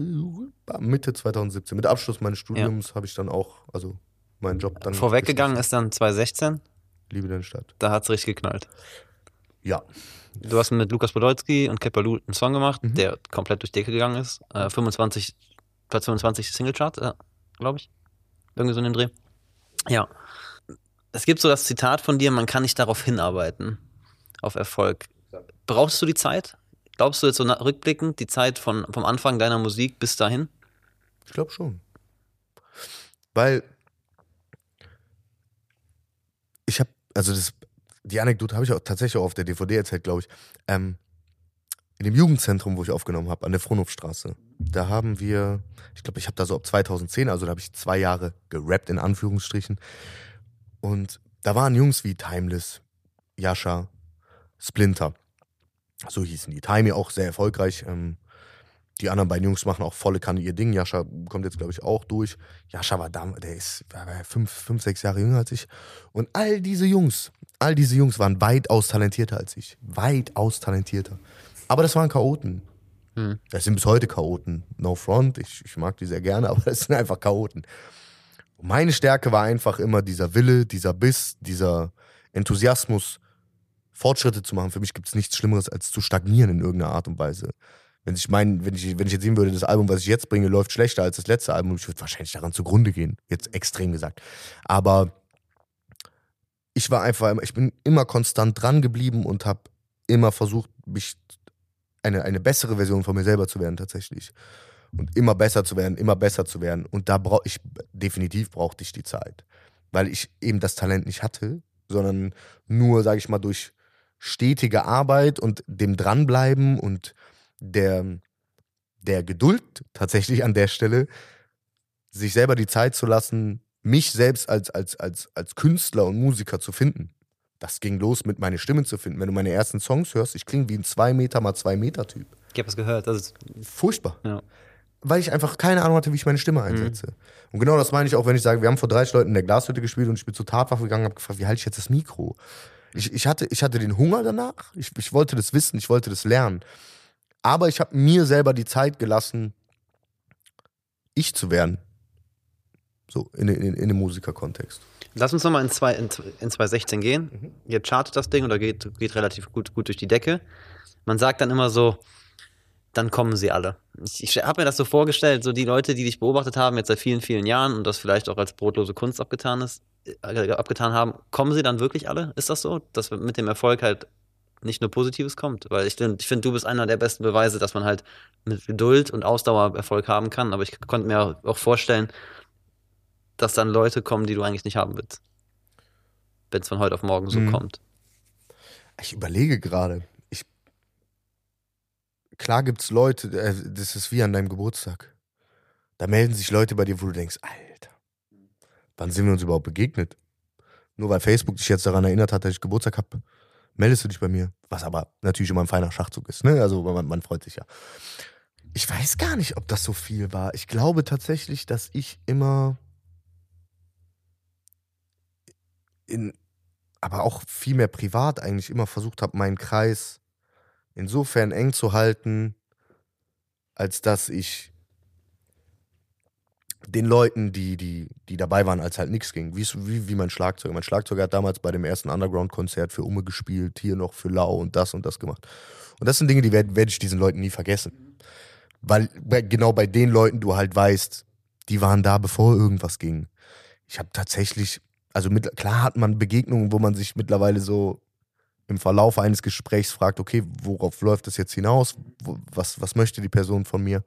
Mitte 2017. Mit Abschluss meines Studiums ja. habe ich dann auch, also meinen Job dann. Vorweggegangen ist dann 2016? Liebe deine Stadt. Da hat es richtig geknallt. Ja. Du hast mit Lukas Podolski und Kepalu einen Song gemacht, mhm. der komplett durch Decke gegangen ist. Äh, 25, Platz 25 Singlecharts, äh, glaube ich. Irgendwie so in dem Dreh. Ja. Es gibt so das Zitat von dir, man kann nicht darauf hinarbeiten, auf Erfolg. Brauchst du die Zeit? Glaubst du jetzt so rückblickend, die Zeit von, vom Anfang deiner Musik bis dahin? Ich glaube schon. Weil ich habe, also das die Anekdote habe ich auch tatsächlich auch auf der DVD erzählt, glaube ich. Ähm, in dem Jugendzentrum, wo ich aufgenommen habe, an der Frohnhofstraße, da haben wir, ich glaube, ich habe da so ab 2010, also da habe ich zwei Jahre gerappt, in Anführungsstrichen. Und da waren Jungs wie Timeless, Yasha, Splinter. So hießen die. Timey auch sehr erfolgreich. Ähm, die anderen beiden Jungs machen auch volle Kanne ihr Ding. Jascha kommt jetzt, glaube ich, auch durch. Jascha war damals, der ist fünf, fünf, sechs Jahre jünger als ich. Und all diese Jungs, all diese Jungs waren weitaus talentierter als ich. Weitaus talentierter. Aber das waren Chaoten. Hm. Das sind bis heute Chaoten. No front, ich, ich mag die sehr gerne, [laughs] aber das sind einfach Chaoten. Und meine Stärke war einfach immer dieser Wille, dieser Biss, dieser Enthusiasmus, Fortschritte zu machen. Für mich gibt es nichts Schlimmeres, als zu stagnieren in irgendeiner Art und Weise. Wenn ich mein, wenn ich, wenn ich jetzt sehen würde, das Album, was ich jetzt bringe, läuft schlechter als das letzte Album, ich würde wahrscheinlich daran zugrunde gehen. Jetzt extrem gesagt. Aber ich war einfach, ich bin immer konstant dran geblieben und habe immer versucht, mich eine, eine bessere Version von mir selber zu werden, tatsächlich. Und immer besser zu werden, immer besser zu werden. Und da brauche ich, definitiv brauchte ich die Zeit. Weil ich eben das Talent nicht hatte, sondern nur, sage ich mal, durch stetige Arbeit und dem Dranbleiben und der, der Geduld tatsächlich an der Stelle, sich selber die Zeit zu lassen, mich selbst als, als, als, als Künstler und Musiker zu finden. Das ging los mit meiner Stimme zu finden. Wenn du meine ersten Songs hörst, ich klinge wie ein 2 Meter mal 2 Meter Typ. Ich habe es gehört. Das ist Furchtbar. Ja. Weil ich einfach keine Ahnung hatte, wie ich meine Stimme mhm. einsetze. Mhm. Und genau das meine ich auch, wenn ich sage, wir haben vor 30 Leuten in der Glashütte gespielt und ich bin zur Tatwaffe gegangen und habe gefragt, wie halte ich jetzt das Mikro? Ich, ich, hatte, ich hatte den Hunger danach. Ich, ich wollte das wissen, ich wollte das lernen. Aber ich habe mir selber die Zeit gelassen, ich zu werden. So, in, in, in dem Musikerkontext. Lass uns nochmal in, zwei, in, in 2016 gehen. Mhm. Jetzt chartet das Ding oder geht, geht relativ gut, gut durch die Decke. Man sagt dann immer so, dann kommen sie alle. Ich, ich habe mir das so vorgestellt, so die Leute, die dich beobachtet haben, jetzt seit vielen, vielen Jahren und das vielleicht auch als brotlose Kunst abgetan ist, äh, abgetan haben, kommen sie dann wirklich alle? Ist das so? Dass mit dem Erfolg halt nicht nur Positives kommt. Weil ich finde, ich find, du bist einer der besten Beweise, dass man halt mit Geduld und Ausdauer Erfolg haben kann. Aber ich konnte mir auch vorstellen, dass dann Leute kommen, die du eigentlich nicht haben willst. Wenn es von heute auf morgen so mhm. kommt. Ich überlege gerade. Ich, klar gibt es Leute, äh, das ist wie an deinem Geburtstag. Da melden sich Leute bei dir, wo du denkst, Alter, wann sind wir uns überhaupt begegnet? Nur weil Facebook dich jetzt daran erinnert hat, dass ich Geburtstag habe, meldest du dich bei mir. Was aber natürlich immer ein feiner Schachzug ist. Ne? Also man, man freut sich ja. Ich weiß gar nicht, ob das so viel war. Ich glaube tatsächlich, dass ich immer in, aber auch viel mehr privat eigentlich immer versucht habe, meinen Kreis insofern eng zu halten, als dass ich den Leuten, die, die, die dabei waren, als halt nichts ging. Wie, wie, wie mein Schlagzeuger. Mein Schlagzeuger hat damals bei dem ersten Underground-Konzert für Umme gespielt, hier noch für Lau und das und das gemacht. Und das sind Dinge, die werde werd ich diesen Leuten nie vergessen. Weil genau bei den Leuten du halt weißt, die waren da, bevor irgendwas ging. Ich habe tatsächlich, also mit, klar hat man Begegnungen, wo man sich mittlerweile so im Verlauf eines Gesprächs fragt, okay, worauf läuft das jetzt hinaus? Was, was möchte die Person von mir?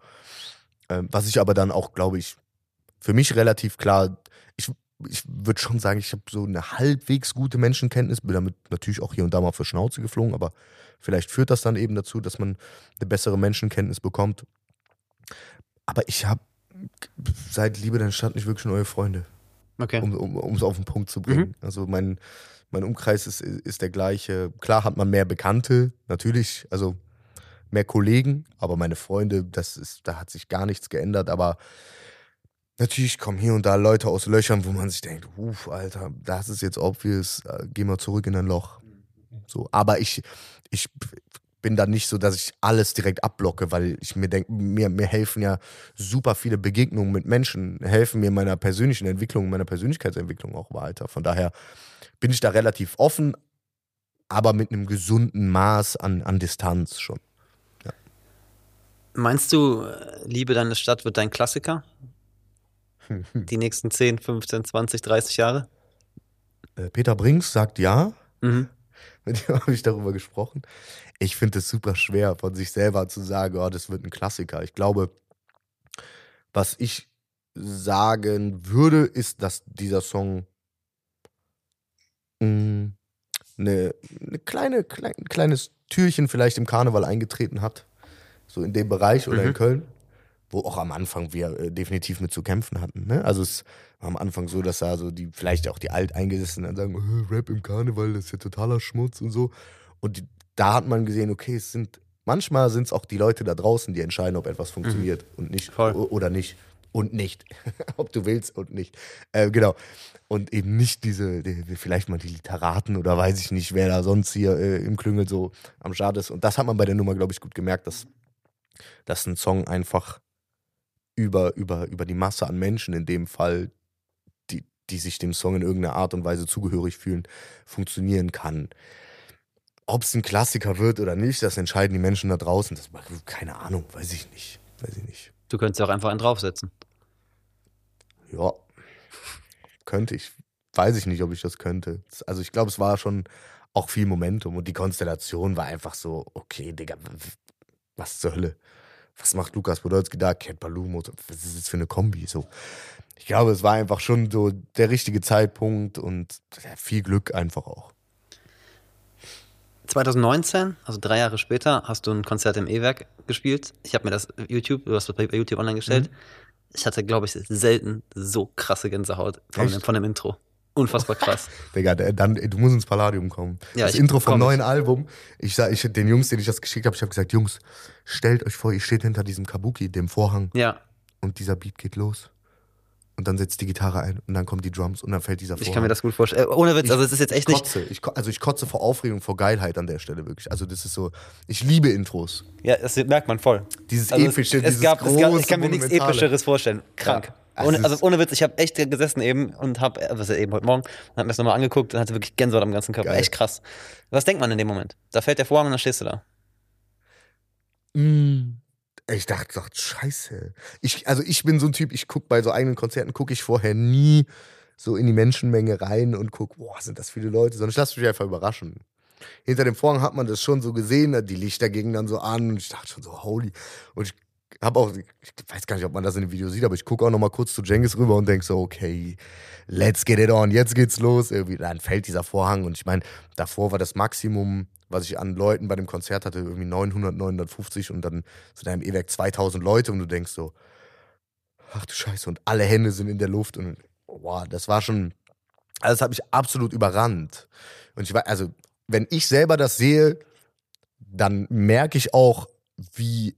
Ähm, was ich aber dann auch, glaube ich, für mich relativ klar, ich, ich würde schon sagen, ich habe so eine halbwegs gute Menschenkenntnis, bin damit natürlich auch hier und da mal für Schnauze geflogen, aber vielleicht führt das dann eben dazu, dass man eine bessere Menschenkenntnis bekommt. Aber ich habe seit Liebe deine Stadt nicht wirklich neue Freunde. Okay. Um es um, auf den Punkt zu bringen. Mhm. Also mein, mein Umkreis ist, ist der gleiche. Klar hat man mehr Bekannte, natürlich, also mehr Kollegen, aber meine Freunde, das ist, da hat sich gar nichts geändert. Aber Natürlich kommen hier und da Leute aus Löchern, wo man sich denkt, uff, Alter, das ist jetzt obvious, äh, geh mal zurück in ein Loch. So. Aber ich, ich bin da nicht so, dass ich alles direkt abblocke, weil ich mir denke, mir, mir helfen ja super viele Begegnungen mit Menschen, helfen mir in meiner persönlichen Entwicklung, meiner Persönlichkeitsentwicklung auch weiter. Von daher bin ich da relativ offen, aber mit einem gesunden Maß an, an Distanz schon. Meinst du, Liebe deine Stadt wird dein Klassiker? [laughs] Die nächsten 10, 15, 20, 30 Jahre? Äh, Peter Brinks sagt ja. Mhm. Mit dem [laughs] habe ich darüber gesprochen. Ich finde es super schwer, von sich selber zu sagen, oh, das wird ein Klassiker. Ich glaube, was ich sagen würde, ist, dass dieser Song mh, eine, eine kleine, klein, ein kleines Türchen vielleicht im Karneval eingetreten hat. So in dem Bereich oder Mhm. in Köln. Wo auch am Anfang wir äh, definitiv mit zu kämpfen hatten. Ne? Also es war am Anfang so, dass da so die, vielleicht auch die Alteingesessenen dann sagen, "Äh, Rap im Karneval, das ist ja totaler Schmutz und so. Und die, da hat man gesehen, okay, es sind, manchmal sind es auch die Leute da draußen, die entscheiden, ob etwas funktioniert und nicht Voll. oder nicht. Und nicht. [laughs] ob du willst und nicht. Äh, genau. Und eben nicht diese, die, vielleicht mal die Literaten oder weiß ich nicht, wer da sonst hier äh, im Klüngel so am Start ist. Und das hat man bei der Nummer, glaube ich, gut gemerkt, dass, dass ein Song einfach über, über, über die Masse an Menschen in dem Fall, die, die sich dem Song in irgendeiner Art und Weise zugehörig fühlen, funktionieren kann. Ob es ein Klassiker wird oder nicht, das entscheiden die Menschen da draußen. Das, keine Ahnung, weiß ich nicht. Weiß ich nicht. Du könntest ja auch einfach einen draufsetzen. Ja, könnte ich. Weiß ich nicht, ob ich das könnte. Also ich glaube, es war schon auch viel Momentum und die Konstellation war einfach so, okay, Digga, was zur Hölle? Was macht Lukas Podolski da? Cat Balloon, was ist das für eine Kombi? So. Ich glaube, es war einfach schon so der richtige Zeitpunkt und viel Glück einfach auch. 2019, also drei Jahre später, hast du ein Konzert im E-Werk gespielt. Ich habe mir das YouTube, du hast das bei YouTube online gestellt. Ich hatte, glaube ich, selten so krasse Gänsehaut von, dem, von dem Intro. Unfassbar krass. [laughs] Digga, dann, du musst ins Palladium kommen. Ja, das Intro vom komm. neuen Album. Ich sag, ich, den Jungs, denen ich das geschickt habe, ich habe gesagt, Jungs, stellt euch vor, ihr steht hinter diesem Kabuki, dem Vorhang. ja, und dieser Beat geht los. Und dann setzt die Gitarre ein und dann kommen die Drums und dann fällt dieser ich Vorhang. kann mir das gut vorstellen. Äh, ohne Witz, also es ist jetzt echt nicht. kotze. Ich, ko- also ich kotze vor Aufregung, vor Geilheit an der Stelle wirklich. Also das ist so, ich liebe Intros. Ja, das merkt man voll. Dieses Also epische, es, dieses es gab, es gab, ich kann mir große, nichts. Epischeres vorstellen. Krank. Ja, es ohne, also ist- ohne Witz, ich habe echt gesessen eben und habe, was ja eben heute Morgen, und habe mir das nochmal angeguckt und hatte wirklich Gänsehaut am ganzen Körper. Geil. Echt krass. Was denkt man in dem Moment? Da fällt der Vorhang und dann stehst du da. Mm. Ich dachte, doch, scheiße. Ich, also ich bin so ein Typ, ich gucke bei so eigenen Konzerten, gucke ich vorher nie so in die Menschenmenge rein und gucke, boah, sind das viele Leute, sondern ich lasse mich einfach überraschen. Hinter dem Vorhang hat man das schon so gesehen, die Lichter gingen dann so an und ich dachte schon so, holy. Und ich habe auch, ich weiß gar nicht, ob man das in dem Video sieht, aber ich gucke auch noch mal kurz zu Jengis rüber und denke so, okay, let's get it on, jetzt geht's los. Irgendwie, dann fällt dieser Vorhang und ich meine, davor war das Maximum, was ich an Leuten bei dem Konzert hatte, irgendwie 900, 950 und dann zu deinem E-Werk 2000 Leute und du denkst so, ach du Scheiße, und alle Hände sind in der Luft und wow, das war schon, also das hat mich absolut überrannt. Und ich war, also, wenn ich selber das sehe, dann merke ich auch, wie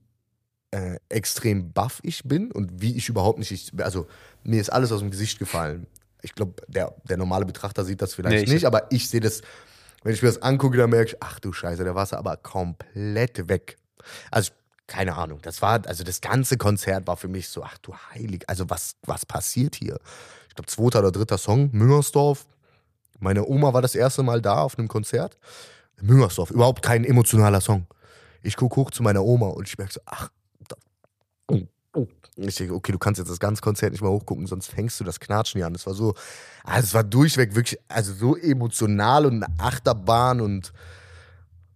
äh, extrem baff ich bin und wie ich überhaupt nicht, ich, also mir ist alles aus dem Gesicht gefallen. Ich glaube, der, der normale Betrachter sieht das vielleicht Nee, ich- nicht, aber ich sehe das, wenn ich mir das angucke, dann merke ich, ach du Scheiße, der Wasser aber komplett weg. Also, keine Ahnung, das war, also das ganze Konzert war für mich so, ach du Heilig, also was, was passiert hier? Ich glaube, zweiter oder dritter Song, Müngersdorf. Meine Oma war das erste Mal da auf einem Konzert. Müngersdorf, überhaupt kein emotionaler Song. Ich gucke hoch zu meiner Oma und ich merke so, ach. Ich denke, okay, du kannst jetzt das ganze Konzert nicht mehr hochgucken, sonst fängst du das Knatschen hier an. Das war so, also es war durchweg wirklich, also so emotional und eine Achterbahn und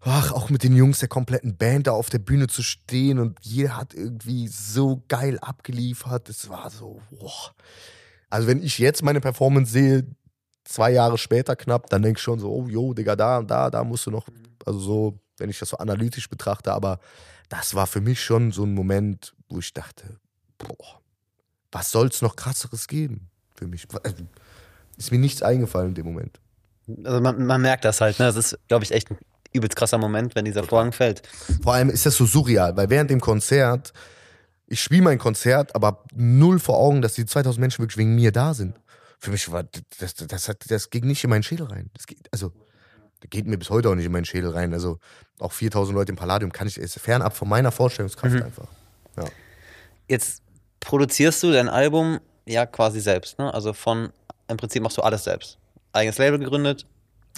ach, auch mit den Jungs der kompletten Band da auf der Bühne zu stehen und jeder hat irgendwie so geil abgeliefert. Es war so, boah. Also wenn ich jetzt meine Performance sehe, zwei Jahre später knapp, dann denke ich schon so, oh jo, Digga, da und da, da musst du noch, also so, wenn ich das so analytisch betrachte, aber das war für mich schon so ein Moment, wo ich dachte, boah, was soll's noch krasseres geben für mich? Also, ist mir nichts eingefallen in dem Moment. Also man, man merkt das halt, ne? Das ist, glaube ich, echt ein übelst krasser Moment, wenn dieser Vorhang fällt. Vor allem ist das so surreal, weil während dem Konzert, ich spiele mein Konzert, aber null vor Augen, dass die 2000 Menschen wirklich wegen mir da sind. Für mich war das, das, das, hat, das ging nicht in meinen Schädel rein. Das geht, also, geht mir bis heute auch nicht in meinen Schädel rein. Also auch 4000 Leute im Palladium kann ich, ist fernab von meiner Vorstellungskraft Mhm. einfach. Ja. Jetzt produzierst du dein Album ja quasi selbst, ne? Also von, im Prinzip machst du alles selbst. Eigenes Label gegründet.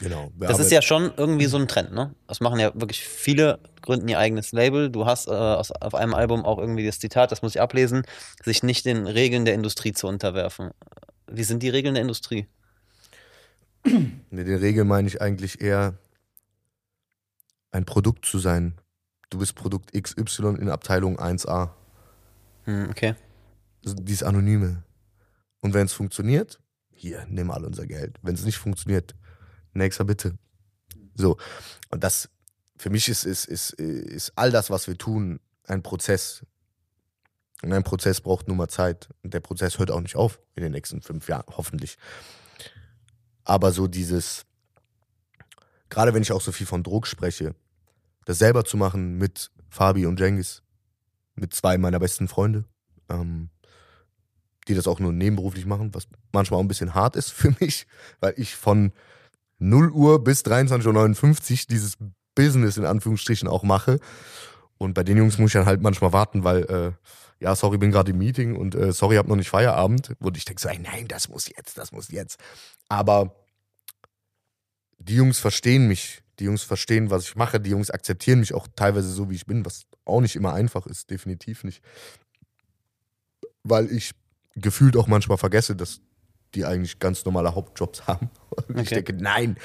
Genau. Das ist ja schon irgendwie so ein Trend, ne? Das machen ja wirklich viele, gründen ihr eigenes Label. Du hast äh, aus, auf einem Album auch irgendwie das Zitat, das muss ich ablesen, sich nicht den Regeln der Industrie zu unterwerfen. Wie sind die Regeln der Industrie? Mit den Regeln meine ich eigentlich eher, ein Produkt zu sein. Du bist Produkt XY in Abteilung 1a. Hm, okay. Dieses Anonyme. Und wenn es funktioniert, hier, nimm all unser Geld. Wenn es nicht funktioniert, nächster bitte. So. Und das, für mich ist, ist, ist, ist all das, was wir tun, ein Prozess. Und ein Prozess braucht nun mal Zeit. Und der Prozess hört auch nicht auf in den nächsten fünf Jahren, hoffentlich. Aber so dieses, gerade wenn ich auch so viel von Druck spreche, das selber zu machen mit Fabi und Jengis, mit zwei meiner besten Freunde, ähm, die das auch nur nebenberuflich machen, was manchmal auch ein bisschen hart ist [laughs] für mich, weil ich von 0 Uhr bis 23.59 Uhr dieses Business in Anführungsstrichen auch mache. Und bei den Jungs muss ich dann halt manchmal warten, weil, äh, ja, sorry, bin gerade im Meeting und äh, sorry, hab noch nicht Feierabend. Und ich denke so, ey, nein, das muss jetzt, das muss jetzt. Aber die Jungs verstehen mich. Die Jungs verstehen, was ich mache. Die Jungs akzeptieren mich auch teilweise so, wie ich bin, was auch nicht immer einfach ist, definitiv nicht. Weil ich gefühlt auch manchmal vergesse, dass die eigentlich ganz normale Hauptjobs [laughs] haben. Und ich Okay. denke, nein.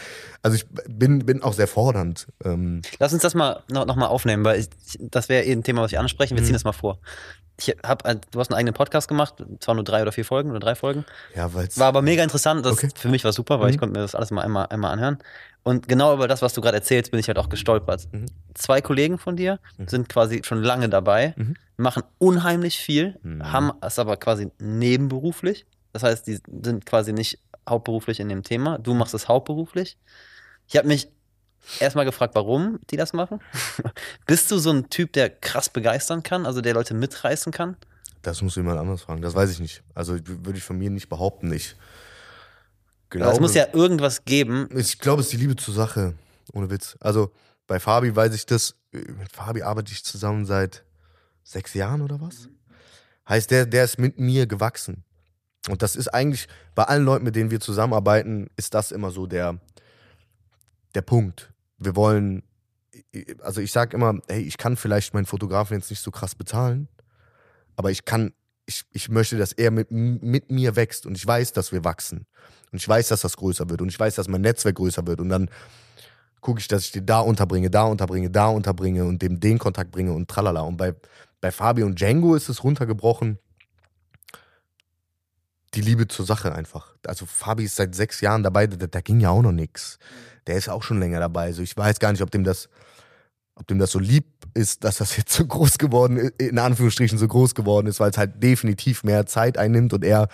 Also ich bin, bin auch sehr fordernd. Ähm, Lass uns das mal noch, noch mal aufnehmen, weil ich, das wäre eh ein Thema, was ich ansprechen. Wir Mhm. ziehen das mal vor. Ich hab, ein- du hast einen eigenen Podcast gemacht, zwar nur drei oder vier Folgen oder drei Folgen. ja, weil War aber mega interessant. Das Okay. für mich war super, weil Mhm. ich konnte mir das alles mal einmal, einmal anhören. Und genau über das, was du gerade erzählst, bin ich halt auch gestolpert. Mhm. Zwei Kollegen von dir Mhm. sind quasi schon lange dabei, Mhm. machen unheimlich viel, Mhm. haben es aber quasi nebenberuflich. Das heißt, die sind quasi nicht hauptberuflich in dem Thema. Du machst es hauptberuflich. Ich habe mich erstmal gefragt, warum die das machen. [laughs] Bist du so ein Typ, der krass begeistern kann, also der Leute mitreißen kann? das musst du jemand anders fragen. Das weiß ich nicht. Also würde ich von mir nicht behaupten. Ich Also glaube, es muss ja irgendwas geben. ich glaube, es ist die Liebe zur Sache. Ohne Witz. Also bei Fabi weiß ich das. Mit Fabi arbeite ich zusammen seit sechs Jahren oder was? Heißt, der, der ist mit mir gewachsen. Und das ist eigentlich bei allen Leuten, mit denen wir zusammenarbeiten, ist das immer so der, der Punkt. Wir wollen, also ich sage immer, hey, ich kann vielleicht meinen Fotografen jetzt nicht so krass bezahlen, aber ich kann, ich, ich möchte, dass er mit, mit mir wächst und ich weiß, dass wir wachsen. Und ich weiß, dass das größer wird und ich weiß, dass mein Netzwerk größer wird und dann gucke ich, dass ich den da unterbringe, da unterbringe, da unterbringe und dem den Kontakt bringe und tralala. Und bei, bei Fabi und Django ist es runtergebrochen, die Liebe zur Sache einfach. Also Fabi ist seit sechs Jahren dabei, da, da ging ja auch noch nichts. Der ist auch schon länger dabei. Also ich weiß gar nicht, ob dem das, ob dem das so lieb ist, dass das jetzt so groß geworden ist, in Anführungsstrichen so groß geworden ist, weil es halt definitiv mehr Zeit einnimmt und er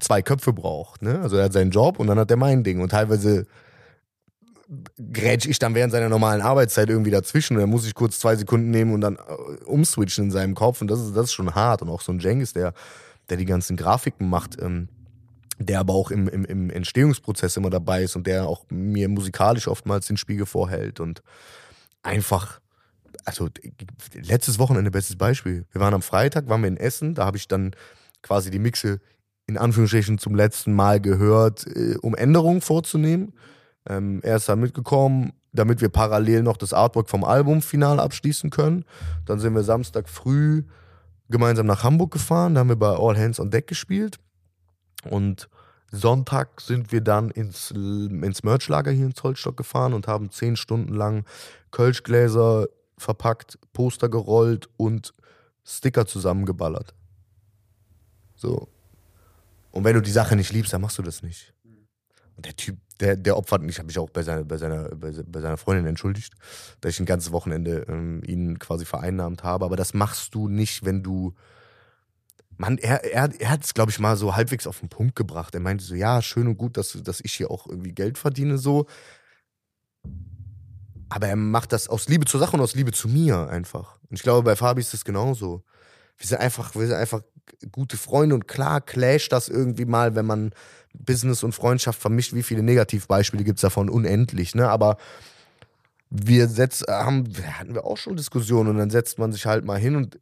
zwei Köpfe braucht. Ne? Also er hat seinen Job und dann hat er mein Ding. Und teilweise grätsch ich dann während seiner normalen Arbeitszeit irgendwie dazwischen und dann muss ich kurz zwei Sekunden nehmen und dann äh, umswitchen in seinem Kopf und das ist, das ist schon hart. Und auch so ein Jengis, der, der die ganzen Grafiken macht, ähm, der aber auch im, im, im Entstehungsprozess immer dabei ist und der auch mir musikalisch oftmals den Spiegel vorhält und einfach, also letztes Wochenende bestes Beispiel. Wir waren am Freitag, waren wir in Essen, da habe ich dann quasi die Mixe in Anführungsstrichen zum letzten Mal gehört, äh, um Änderungen vorzunehmen. Ähm, er ist da mitgekommen, damit wir parallel noch das Artwork vom Album final abschließen können. Dann sind wir Samstag früh gemeinsam nach Hamburg gefahren, da haben wir bei All Hands on Deck gespielt. Und Sonntag sind wir dann ins, ins Merchlager hier in Zollstock gefahren und haben zehn Stunden lang Kölschgläser verpackt, Poster gerollt und Sticker zusammengeballert. So. Und wenn du die Sache nicht liebst, dann machst du das nicht. Und der Typ, der, der opfert, ich habe mich auch bei seiner, bei, seiner, bei, se- bei seiner Freundin entschuldigt, dass ich ein ganzes Wochenende ähm, ihn quasi vereinnahmt habe. Aber das machst du nicht, wenn du. Mann, er, er, er hat es, glaube ich, mal so halbwegs auf den Punkt gebracht. Er meinte so, ja, schön und gut, dass, dass ich hier auch irgendwie Geld verdiene, so. Aber er macht das aus Liebe zur Sache und aus Liebe zu mir einfach. Und ich glaube, bei Fabi ist das genauso. Wir sind einfach, wir sind einfach gute Freunde und klar clasht das irgendwie mal, wenn man Business und Freundschaft vermischt. Wie viele Negativbeispiele gibt es davon? Unendlich, ne? Aber wir setz, haben, hatten wir auch schon Diskussionen und dann setzt man sich halt mal hin und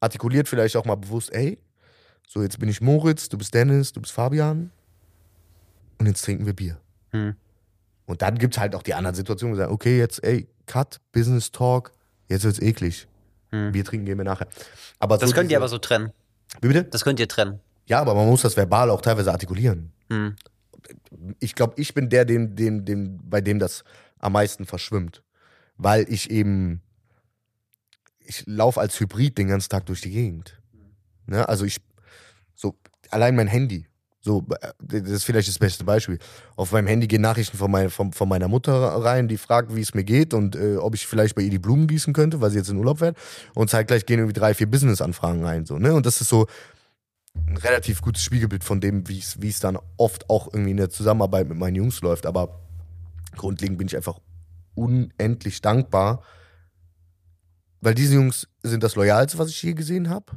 artikuliert vielleicht auch mal bewusst, ey, so jetzt bin ich Moritz, du bist Dennis, du bist Fabian und jetzt trinken wir Bier. Hm. Und dann gibt es halt auch die anderen Situationen, wo wir sagen, okay, jetzt, ey, Cut, Business Talk, jetzt wird's eklig. Hm. Bier trinken gehen wir nachher. Aber Das so könnt ihr diese- aber so trennen. Wie bitte? Das könnt ihr trennen. Ja, aber man muss das verbal auch teilweise artikulieren. Hm. Ich glaube, ich bin der, dem, dem, dem, bei dem das am meisten verschwimmt. Weil ich eben, ich laufe als Hybrid den ganzen Tag durch die Gegend. Ne? Also ich, so, allein mein Handy. So, äh, das ist vielleicht das beste Beispiel. Auf meinem Handy gehen Nachrichten von, mein, von, von meiner Mutter rein, die fragt, wie es mir geht und äh, ob ich vielleicht bei ihr die Blumen gießen könnte, weil sie jetzt in Urlaub fährt. Und zeitgleich gehen irgendwie drei, vier Business-Anfragen rein. So, ne? Und das ist so ein relativ gutes Spiegelbild von dem, wie es wie es dann oft auch irgendwie in der Zusammenarbeit mit meinen Jungs läuft. Aber grundlegend bin ich einfach unendlich dankbar, weil diese Jungs sind das Loyalste, was ich je gesehen habe.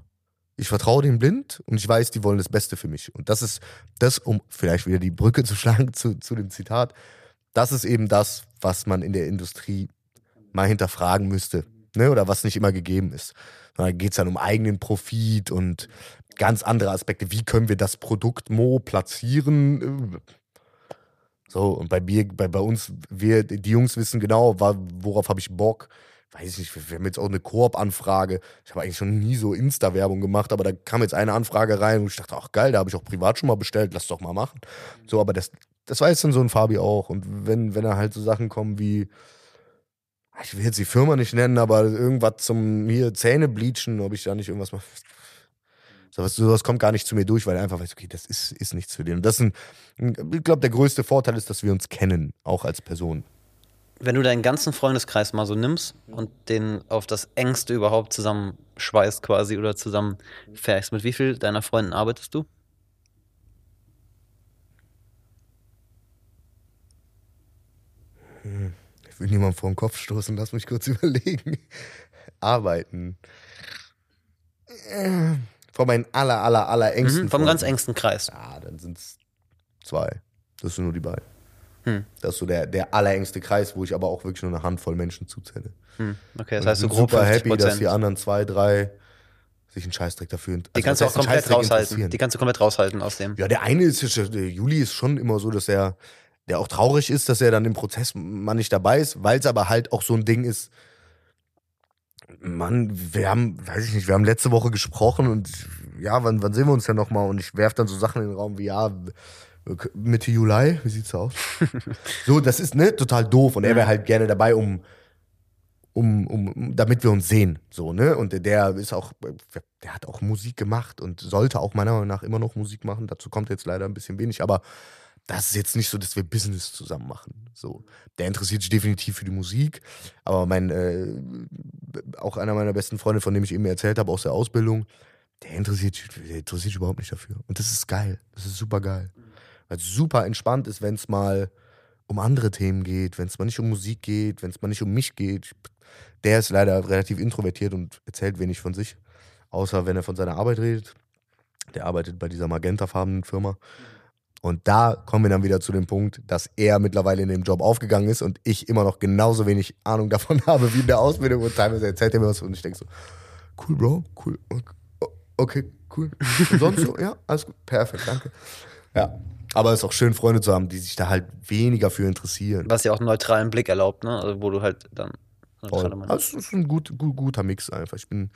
Ich vertraue denen blind und ich weiß, die wollen das Beste für mich. Und das ist das, um vielleicht wieder die Brücke [laughs] zu schlagen zu, zu dem Zitat, das ist eben das, was man in der Industrie mal hinterfragen müsste. Ne? Oder was nicht immer gegeben ist. Da geht es dann um eigenen Profit und ganz andere Aspekte. Wie können wir das Produkt Mo platzieren? So, und bei mir, bei, bei uns, wir, die Jungs wissen genau, worauf habe ich Bock. Weiß ich nicht, wir haben jetzt auch eine Koop-Anfrage. Ich habe eigentlich schon nie so Insta-Werbung gemacht, aber da kam jetzt eine Anfrage rein und ich dachte, ach geil, da habe ich auch privat schon mal bestellt, lass doch mal machen. So, aber das, das weiß dann so ein Fabi auch. Und wenn, wenn da halt so Sachen kommen wie, ich will jetzt die Firma nicht nennen, aber irgendwas zum hier Zähne bleachen, ob ich da nicht irgendwas mache. Sowas, sowas kommt gar nicht zu mir durch, weil er einfach weiß, okay, das ist, ist nichts für den. Und das ist ein, ich glaube, der größte Vorteil ist, dass wir uns kennen, auch als Person. Wenn du deinen ganzen Freundeskreis mal so nimmst und den auf das engste überhaupt zusammenschweißt quasi oder zusammenfährst, mit wie viel deiner Freunden arbeitest du? Ich will niemanden vor den Kopf stoßen, lass mich kurz [laughs] überlegen. Arbeiten. Äh, Von meinen aller, aller, aller engsten Mhm, vom ganz Freunden. engsten Kreis. Ja, dann sind es zwei. Das sind nur die beiden. Hm. Das ist so der, der allerengste Kreis, wo ich aber auch wirklich nur eine Handvoll Menschen zuzähle. Hm, okay, das Und heißt so bin grob super 50 happy, dass die anderen zwei, drei sich einen Scheißdreck dafür int- Die also kannst du auch komplett raushalten. Die kannst du komplett raushalten aus dem. Ja, der eine ist, der Juli ist schon immer so, dass er, der auch traurig ist, dass er dann im Prozess mal nicht dabei ist, weil es aber halt auch so ein Ding ist. Mann, wir haben, weiß ich nicht, wir haben letzte Woche gesprochen und ja, wann, wann sehen wir uns denn nochmal? Und ich werfe dann so Sachen in den Raum wie, ja, Mitte Juli, wie sieht's aus? [laughs] so, das ist, ne, total doof. Und er wäre halt gerne dabei, um, um, um, damit wir uns sehen. So, ne? Und der- ist auch, der hat auch Musik gemacht und sollte auch meiner Meinung nach immer noch Musik machen. Dazu kommt jetzt leider ein bisschen wenig, aber das ist jetzt nicht so, dass wir Business zusammen machen. So, der interessiert sich definitiv für die Musik, aber mein, äh, auch einer meiner besten Freunde, von dem ich eben erzählt habe, aus der Ausbildung, der interessiert, der interessiert sich überhaupt nicht dafür. Und das ist geil. Das ist super geil. Weil es super entspannt ist, wenn es mal um andere Themen geht, wenn es mal nicht um Musik geht, wenn es mal nicht um mich geht. Der ist leider relativ introvertiert und erzählt wenig von sich, außer wenn er von seiner Arbeit redet. Der arbeitet bei dieser magentafarbenen Firma. Und da kommen wir dann wieder zu dem Punkt, dass er mittlerweile in dem Job aufgegangen ist und ich immer noch genauso wenig Ahnung davon [laughs] habe wie in der Ausbildung. Und teilweise erzählt er mir was und ich denke so, cool, Bro, cool, okay, cool. Und sonst so, ja, alles gut, perfekt, danke. Ja, aber es ist auch schön, Freunde zu haben, die sich da halt weniger für interessieren. Was ja auch einen neutralen Blick erlaubt, ne? Also wo du halt dann. Voll. Also es ist ein gut, gut, guter Mix einfach. Ich bin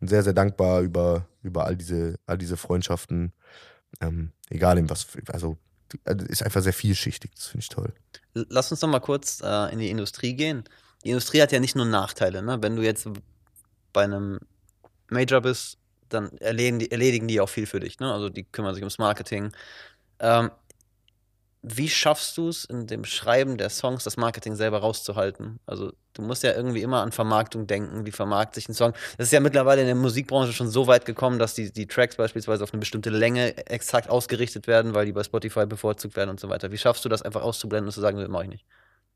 sehr, sehr dankbar über, über all, diese, all diese Freundschaften. Ähm, egal in was, also also ist einfach sehr vielschichtig. Das finde ich toll. Lass uns noch mal kurz äh, in die Industrie gehen. Die Industrie hat ja nicht nur Nachteile. Ne? Wenn du jetzt bei einem Major bist, dann erledigen die, erledigen die auch viel für dich. Ne? Also die kümmern sich ums Marketing. Ähm, wie schaffst du es in dem Schreiben der Songs, das Marketing selber rauszuhalten? Also du musst ja irgendwie immer an Vermarktung denken. Wie vermarktet sich ein Song? Das ist ja mittlerweile in der Musikbranche schon so weit gekommen, dass die, die Tracks beispielsweise auf eine bestimmte Länge exakt ausgerichtet werden, weil die bei Spotify bevorzugt werden und so weiter. Wie schaffst du das einfach auszublenden und zu sagen, das mache ich nicht?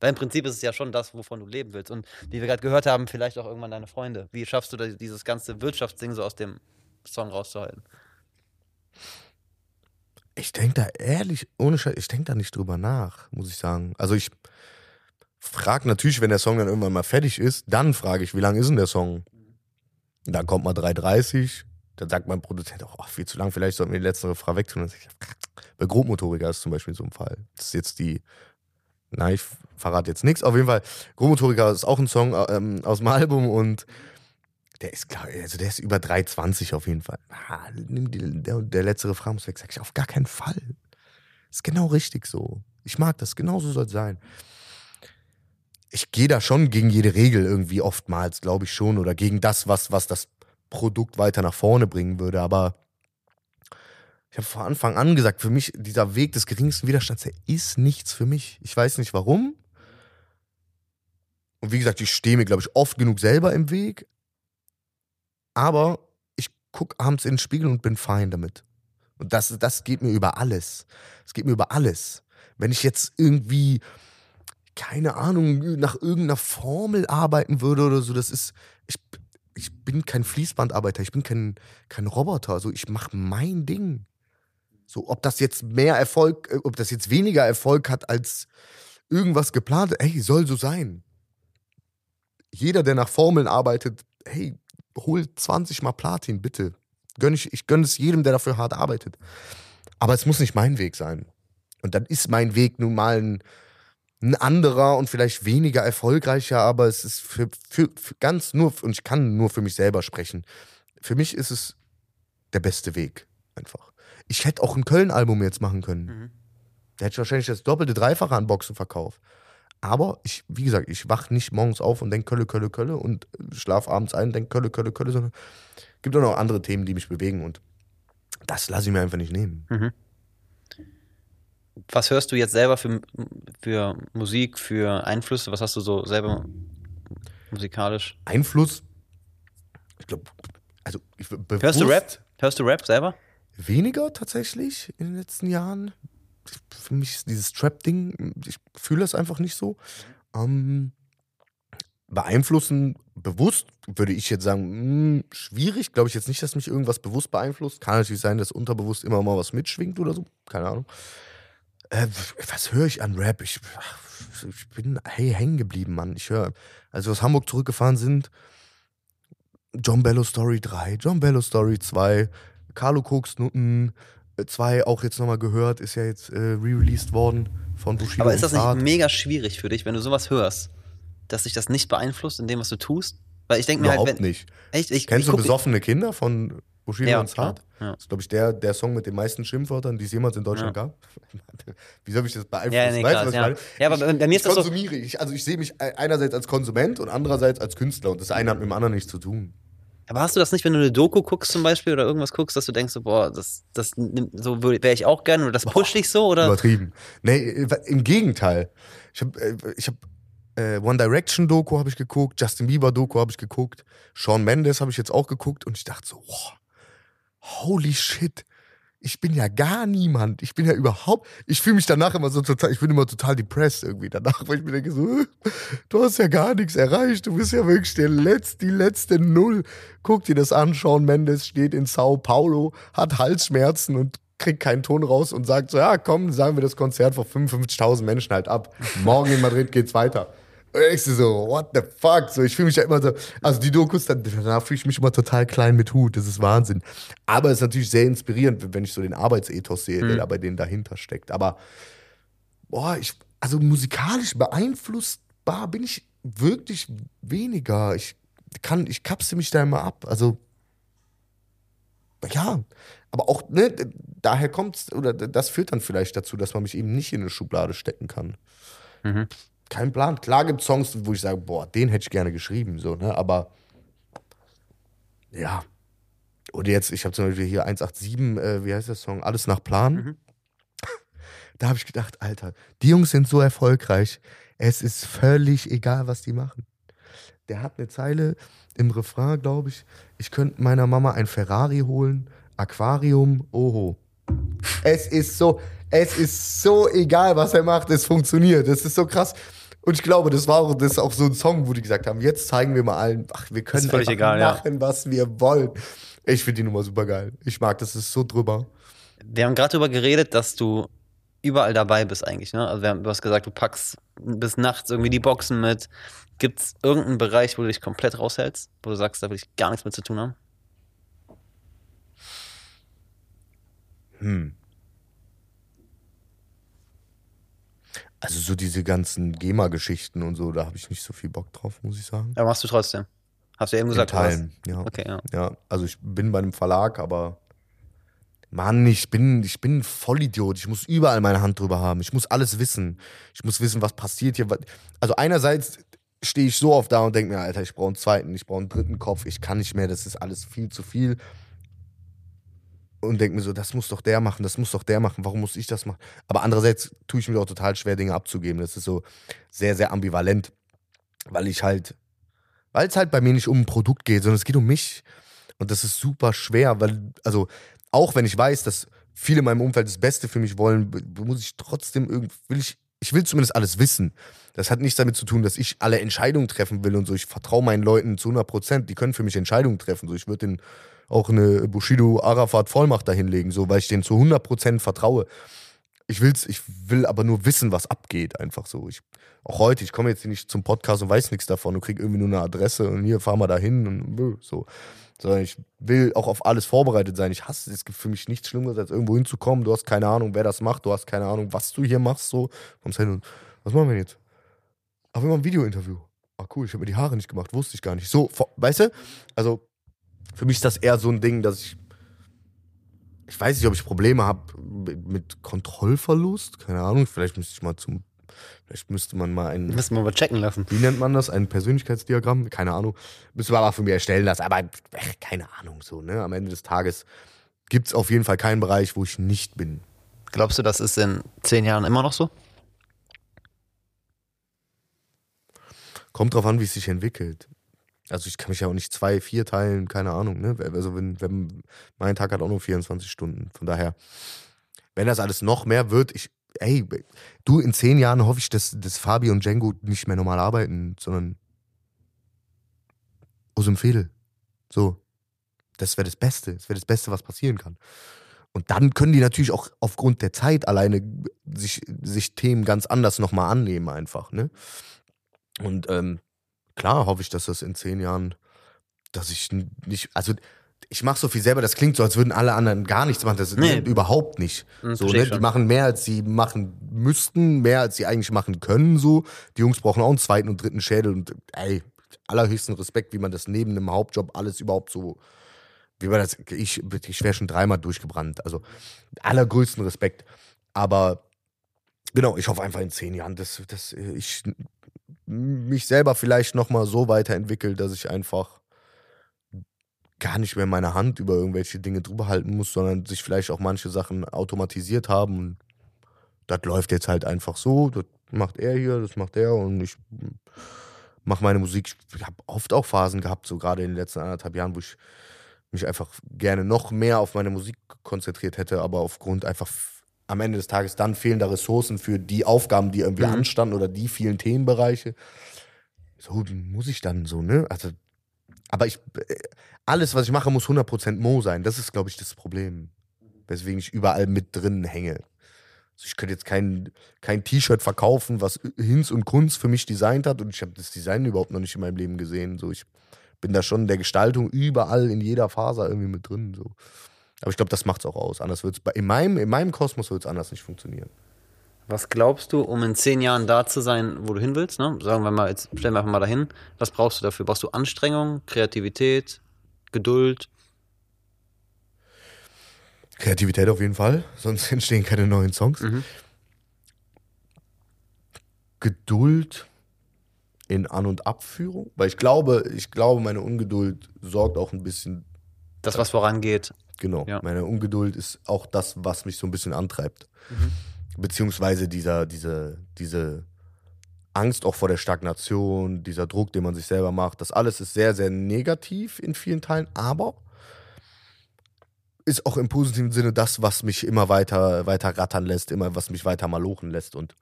Weil im Prinzip ist es ja schon das, wovon du leben willst. Und wie wir gerade gehört haben, vielleicht auch irgendwann deine Freunde. Wie schaffst du dieses ganze Wirtschaftsding so aus dem Song rauszuhalten? Ich denke da ehrlich, ohne Scheiß, ich denke da nicht drüber nach, muss ich sagen. Also ich frage natürlich, wenn der Song dann irgendwann mal fertig ist, dann frage ich, wie lang ist denn der Song? Und dann kommt mal 3,30, dann sagt mein Produzent, oh, viel zu lang, vielleicht sollten wir die letzte Refrain wegtun. Bei Grobmotoriker ist zum Beispiel so ein Fall. Das ist jetzt die, nein, ich verrate jetzt nichts. Auf jeden Fall, Grobmotoriker ist auch ein Song ähm, aus dem Album und der ist, klar, also der ist über 3,20 auf jeden Fall. Ah, der, der letzte Refrain muss weg. Sag ich, auf gar keinen Fall. Ist genau richtig so. Ich mag das, genau so soll es sein. Ich gehe da schon gegen jede Regel irgendwie oftmals, glaube ich schon, oder gegen das, was, was das Produkt weiter nach vorne bringen würde. Aber ich habe vor Anfang an gesagt, für mich, dieser Weg des geringsten Widerstands, der ist nichts für mich. Ich weiß nicht warum. Und wie gesagt, ich stehe mir, glaube ich, oft genug selber im Weg. Aber ich gucke abends in den Spiegel und bin fein damit. Und das, das geht mir über alles. Es geht mir über alles. Wenn ich jetzt irgendwie, keine Ahnung, nach irgendeiner Formel arbeiten würde oder so, das ist, ich, ich bin kein Fließbandarbeiter, ich bin kein, kein Roboter. Also ich mache mein Ding. So, ob das jetzt mehr Erfolg, äh, ob das jetzt weniger Erfolg hat als irgendwas geplant, ey, soll so sein. Jeder, der nach Formeln arbeitet, hey, hol 20 mal Platin, bitte. Gönn ich, ich gönne es jedem, der dafür hart arbeitet. Aber es muss nicht mein Weg sein. Und dann ist mein Weg nun mal ein, ein anderer und vielleicht weniger erfolgreicher, aber es ist für, für, für ganz nur, und ich kann nur für mich selber sprechen. Für mich ist es der beste Weg. Einfach. Ich hätte auch ein Köln-Album jetzt machen können. Mhm. Da hätte ich wahrscheinlich das doppelte, dreifache an Boxen verkauft. Aber ich, wie gesagt, ich wach nicht morgens auf und denke Kölle, Kölle, Kölle und schlaf abends ein und denke Kölle, Kölle, Kölle, sondern es gibt auch noch andere Themen, die mich bewegen und das lasse ich mir einfach nicht nehmen. Mhm. Was hörst du jetzt selber für, für Musik, für Einflüsse? Was hast du so selber musikalisch? Einfluss? Ich glaube, also ich, Hörst du Rap? Hörst du Rap selber? Weniger tatsächlich in den letzten Jahren für mich ist dieses Trap-Ding, ich fühle das einfach nicht so. Ähm, beeinflussen, bewusst, würde ich jetzt sagen, mh, hm, schwierig. Glaube ich jetzt nicht, dass mich irgendwas bewusst beeinflusst. Kann natürlich sein, dass unterbewusst immer mal was mitschwingt oder so. Keine Ahnung. Äh, was höre ich an Rap? Ich, ich bin hey, hängen geblieben, Mann. Ich höre, als wir aus Hamburg zurückgefahren sind, John Bello Story 3, John Bello Story 2, Carlo Koks Nutten, 2 auch jetzt nochmal gehört, ist ja jetzt äh, re-released worden von Bushido. Aber ist das nicht mega schwierig für dich, wenn du sowas hörst, dass sich das nicht beeinflusst in dem, was du tust? Weil ich denke mir halt, wenn, nicht. Echt, ich, Kennst ich, du besoffene Kinder von Bushido ja, und Zart? Ja. Das ist, glaube ich, der, der Song mit den meisten Schimpfwörtern, die es jemals in Deutschland ja. gab. [laughs] Wie soll ich das beeinflussen? Ja, nee, weißt, klar, was ich meine? Ja, aber bei mir ist das konsumiere. So ich, also ich sehe mich einerseits als Konsument und andererseits als Künstler und das eine hat mit dem anderen nichts zu tun. Aber hast du das nicht, wenn du eine Doku guckst zum Beispiel oder irgendwas guckst, dass du denkst, so, boah, das, das so wäre ich auch gerne oder das pusht dich so? Oder? Übertrieben. Nee, im Gegenteil. Ich habe äh, ich hab, äh, One Direction Doku habe ich geguckt, Justin Bieber Doku habe ich geguckt, Sean Mendes habe ich jetzt auch geguckt und ich dachte so, wow, holy shit, ich bin ja gar niemand. Ich bin ja überhaupt, ich fühle mich danach immer so total, ich bin immer total depressed irgendwie danach, weil ich mir denke so, du hast ja gar nichts erreicht, du bist ja wirklich der letzte, die letzte Null. Guck dir das an, Sean Mendes steht in Sao Paulo, hat Halsschmerzen und kriegt keinen Ton raus und sagt so, ja komm, sagen wir das Konzert vor 55.000 Menschen halt ab. Morgen in Madrid geht's weiter. Und ich so, what the fuck? So, ich fühle mich ja immer so, also die Dokus, danach fühle ich mich immer total klein mit Hut. Das ist Wahnsinn. Aber es ist natürlich sehr inspirierend, wenn ich so den Arbeitsethos sehe, mhm. der da bei denen dahinter steckt. Aber, boah, ich, also musikalisch beeinflussbar bin ich wirklich weniger. Ich kann, ich kapse mich da immer ab. Also, ja, aber auch, ne, daher kommt oder das führt dann vielleicht dazu, dass man mich eben nicht in eine Schublade stecken kann. Mhm kein Plan. Klar gibt es Songs, wo ich sage, boah, den hätte ich gerne geschrieben, so, ne? Aber ja. Oder jetzt, ich habe zum Beispiel hier 187, äh, wie heißt der Song? Alles nach Plan. Mhm. [laughs] Da habe ich gedacht, Alter, die Jungs sind so erfolgreich. Es ist völlig egal, was die machen. Der hat eine Zeile im Refrain, glaube ich. Ich könnte meiner Mama ein Ferrari holen, Aquarium, oho. Es ist so, es ist so egal, was er macht, es funktioniert. Das ist so krass. Und ich glaube, das war auch, das auch so ein Song, wo die gesagt haben, jetzt zeigen wir mal allen, ach, wir können einfach egal, machen, ja. was wir wollen. Ich finde die Nummer super geil. Ich mag das, ist so drüber. Wir haben gerade darüber geredet, dass du überall dabei bist eigentlich. Ne? Also haben, du hast gesagt, du packst bis nachts irgendwie die Boxen mit. Gibt es irgendeinen Bereich, wo du dich komplett raushältst, wo du sagst, da will ich gar nichts mit zu tun haben? Hm. Also so diese ganzen GEMA-Geschichten und so, da habe ich nicht so viel Bock drauf, muss ich sagen. Aber machst du trotzdem? Hast du eben gesagt, In Teilen, ja. Okay, ja. Ja, also ich bin bei einem Verlag, aber Mann, ich bin, ich bin ein Vollidiot. Ich muss überall meine Hand drüber haben. Ich muss alles wissen. Ich muss wissen, was passiert hier. Also einerseits stehe ich so oft da und denke mir, Alter, ich brauche einen zweiten, ich brauche einen dritten Kopf. Ich kann nicht mehr, das ist alles viel zu viel und denke mir so, das muss doch der machen, das muss doch der machen, warum muss ich das machen? Aber andererseits tue ich mir auch total schwer, Dinge abzugeben. Das ist so sehr, sehr ambivalent, weil ich halt, weil es halt bei mir nicht um ein Produkt geht, sondern es geht um mich. Und das ist super schwer, weil, also, auch wenn ich weiß, dass viele in meinem Umfeld das Beste für mich wollen, muss ich trotzdem irgendwie, will ich, ich will zumindest alles wissen. Das hat nichts damit zu tun, dass ich alle Entscheidungen treffen will und so. Ich vertraue meinen Leuten zu 100 Prozent. Die können für mich Entscheidungen treffen. So, ich würde den auch eine Bushido Arafat Vollmacht dahinlegen, so, weil ich denen zu 100% vertraue. Ich will's, ich will aber nur wissen, was abgeht, einfach so. Ich, auch heute, ich komme jetzt hier nicht zum Podcast und weiß nichts davon und krieg irgendwie nur eine Adresse und hier fahren wir dahin und so. Sondern ich will auch auf alles vorbereitet sein. Ich hasse es, gibt für mich nichts Schlimmeres, als irgendwo hinzukommen. Du hast keine Ahnung, wer das macht, du hast keine Ahnung, was du hier machst, so. Kommst hin und, was machen wir jetzt? Wir machen ein Videointerview. Ah, cool, ich habe mir die Haare nicht gemacht, wusste ich gar nicht. So, weißt du? Also, für mich ist das eher so ein Ding, dass ich. Ich weiß nicht, ob ich Probleme habe mit Kontrollverlust. Keine Ahnung. Vielleicht müsste ich mal zum. Vielleicht müsste man mal ein. Müssen wir mal checken lassen. Wie nennt man das? Ein Persönlichkeitsdiagramm? Keine Ahnung. Müssen wir aber für mich erstellen lassen. Aber ach, keine Ahnung so, ne? Am Ende des Tages gibt es auf jeden Fall keinen Bereich, wo ich nicht bin. Glaubst du, das ist in zehn Jahren immer noch so? Kommt drauf an, wie es sich entwickelt. Also ich kann mich ja auch nicht zwei, vier teilen, keine Ahnung. Ne? Also wenn, wenn mein Tag hat auch nur 24 Stunden. Von daher, wenn das alles noch mehr wird, ich, ey, du, in zehn Jahren hoffe ich, dass, dass Fabi und Django nicht mehr normal arbeiten, sondern aus dem Fädel. So. Das wäre das Beste. Das wäre das Beste, was passieren kann. Und dann können die natürlich auch aufgrund der Zeit alleine sich, sich Themen ganz anders nochmal annehmen, einfach. Ne? Und ähm, klar hoffe ich, dass das in zehn Jahren, dass ich nicht, also ich mache so viel selber, das klingt so, als würden alle anderen gar nichts machen. Das nee. überhaupt nicht. Mhm, so, ne? Die machen mehr, als sie machen müssten, mehr, als sie eigentlich machen können. So. Die Jungs brauchen auch einen zweiten und dritten Schädel und ey, allerhöchsten Respekt, wie man das neben einem Hauptjob alles überhaupt so. Wie man das, ich, ich wäre schon dreimal durchgebrannt. Also allergrößten Respekt. Aber genau, ich hoffe einfach in zehn Jahren, dass, dass ich mich selber vielleicht nochmal so weiterentwickelt, dass ich einfach gar nicht mehr meine Hand über irgendwelche Dinge drüber halten muss, sondern sich vielleicht auch manche Sachen automatisiert haben. Und das läuft jetzt halt einfach so. Das macht er hier, das macht er und ich mache meine Musik. Ich habe oft auch Phasen gehabt, so gerade in den letzten anderthalb Jahren, wo ich mich einfach gerne noch mehr auf meine Musik konzentriert hätte, aber aufgrund einfach am Ende des Tages dann fehlender Ressourcen für die Aufgaben, die irgendwie mhm. anstanden oder die vielen Themenbereiche. So muss ich dann so, ne? Also, aber ich, äh, alles, was ich mache, muss 100% Mo sein. Das ist, glaube ich, das Problem. Weswegen ich überall mit drin hänge. Also ich könnte jetzt kein, kein T-Shirt verkaufen, was Hinz und Kunst für mich designt hat. Und ich habe das Design überhaupt noch nicht in meinem Leben gesehen. So, ich bin da schon in der Gestaltung überall in jeder Faser irgendwie mit drin. So. Aber ich glaube, das macht es auch aus. Anders wird's in meinem, in meinem Kosmos wird es anders nicht funktionieren. Was glaubst du, um in zehn Jahren da zu sein, wo du hin willst? Ne? Sagen wir mal, jetzt stellen wir einfach mal dahin. Was brauchst du dafür? Brauchst du Anstrengung, Kreativität, Geduld? Kreativität auf jeden Fall, [laughs] sonst entstehen keine neuen Songs. Mhm. Geduld in An- und Abführung, weil ich glaube, ich glaube, meine Ungeduld sorgt auch ein bisschen. Das, was vorangeht. Genau. Ja. Meine Ungeduld ist auch das, was mich so ein bisschen antreibt. Mhm. Beziehungsweise dieser, diese, diese Angst auch vor der Stagnation, dieser Druck, den man sich selber macht. Das alles ist sehr, sehr negativ in vielen Teilen, aber ist auch im positiven Sinne das, was mich immer weiter, weiter rattern lässt, immer was mich weiter malochen lässt. Und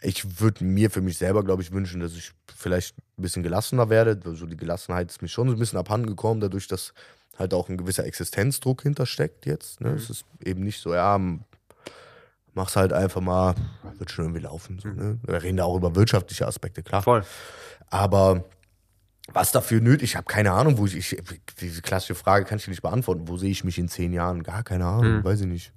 ich würde mir für mich selber, glaube ich, wünschen, dass ich vielleicht ein bisschen gelassener werde. Also die Gelassenheit ist mir schon so ein bisschen abhanden gekommen, dadurch, dass halt auch ein gewisser Existenzdruck hintersteckt jetzt. Ne? Mhm. Es ist eben nicht so, ja, mach's halt einfach mal, wird schon irgendwie laufen. So, ne? Wir reden da auch über wirtschaftliche Aspekte, klar. Voll. Aber was dafür nötig, ich habe keine Ahnung, wo ich, ich, diese klassische Frage kann ich nicht beantworten. Wo sehe ich mich in zehn Jahren? Gar keine Ahnung, Mhm. weiß ich nicht.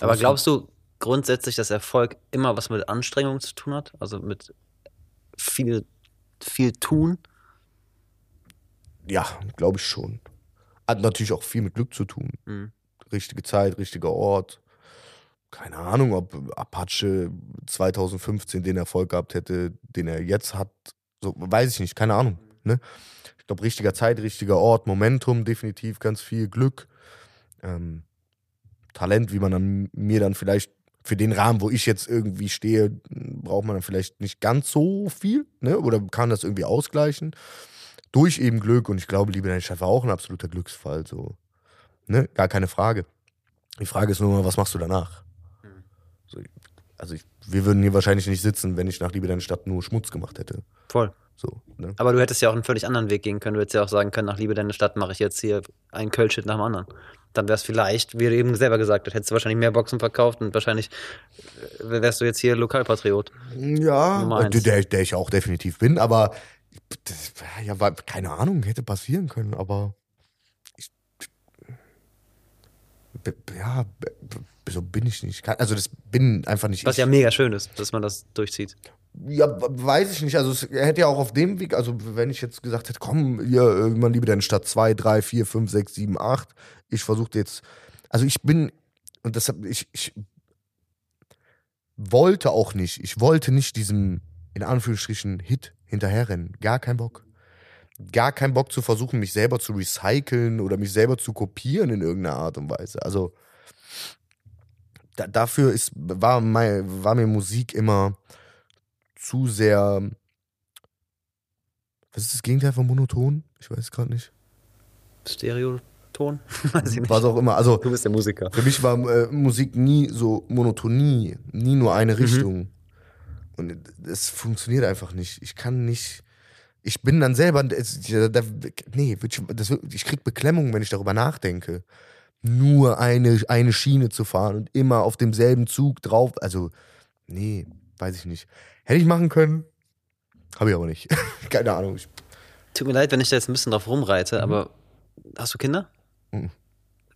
Aber glaubst du grundsätzlich, dass Erfolg immer was mit Anstrengung zu tun hat? Also mit viel, viel tun? Ja, glaube ich schon. Hat natürlich auch viel mit Glück zu tun. Mhm. Richtige Zeit, richtiger Ort. Keine Ahnung, ob Apache 2015 den Erfolg gehabt hätte, den er jetzt hat. So, weiß ich nicht, keine Ahnung. Ne? Ich glaube, richtiger Zeit, richtiger Ort, Momentum, definitiv ganz viel Glück. Ähm, Talent, wie man dann mir dann vielleicht für den Rahmen, wo ich jetzt irgendwie stehe, braucht man dann vielleicht nicht ganz so viel, ne? Oder kann das irgendwie ausgleichen. Durch eben Glück und ich glaube, Liebe in der Stadt war auch ein absoluter Glücksfall, so. Ne? Gar keine Frage. Die Frage ist nur mal, was machst du danach? Mhm. So, also ich, wir würden hier wahrscheinlich nicht sitzen, wenn ich nach Liebe in der Stadt nur Schmutz gemacht hätte. Voll. So, ne? Aber du hättest ja auch einen völlig anderen Weg gehen können. Du hättest ja auch sagen können, nach Liebe deine Stadt mache ich jetzt hier einen Kölschit nach dem anderen. Dann wäre es vielleicht, wie du eben selber gesagt hast, hättest du wahrscheinlich mehr Boxen verkauft und wahrscheinlich äh, wärst du jetzt hier Lokalpatriot. Ja, äh, der, der ich auch definitiv bin, aber das, ja, war, keine Ahnung, hätte passieren können, aber ich, ja, so bin ich nicht. Also das bin einfach nicht Was ich. ja mega schön ist, dass man das durchzieht. Ja, weiß ich nicht. Also es hätte ja auch auf dem Weg, also wenn ich jetzt gesagt hätte, komm, hier, man liebe deine Stadt 2, 3, 4, 5, 6, 7, 8. Ich versuche jetzt, also ich bin, und deshalb, ich, ich wollte auch nicht, ich wollte nicht diesem, in Anführungsstrichen, Hit hinterherrennen. Gar kein Bock. Gar kein Bock zu versuchen, mich selber zu recyceln oder mich selber zu kopieren in irgendeiner Art und Weise. Also da, dafür ist, war, mein, war mir Musik immer zu sehr. Was ist das Gegenteil von monoton? Ich weiß es gerade nicht. Stereoton? [laughs] Weiß ich nicht. Was auch immer. Also Du bist der Musiker. für mich war äh, Musik nie so Monotonie, nie nur eine Richtung. Und es funktioniert einfach nicht. Ich kann nicht. Ich bin dann selber. Nee, ich, krieg Beklemmung, wenn ich darüber nachdenke. Nur eine, eine Schiene zu fahren und immer auf demselben Zug drauf. Also, nee, weiß ich nicht. Hätte ich machen können. Habe ich aber nicht. [laughs] Keine Ahnung. Tut mir leid, wenn ich da jetzt ein bisschen drauf rumreite, aber hast du Kinder? Mhm.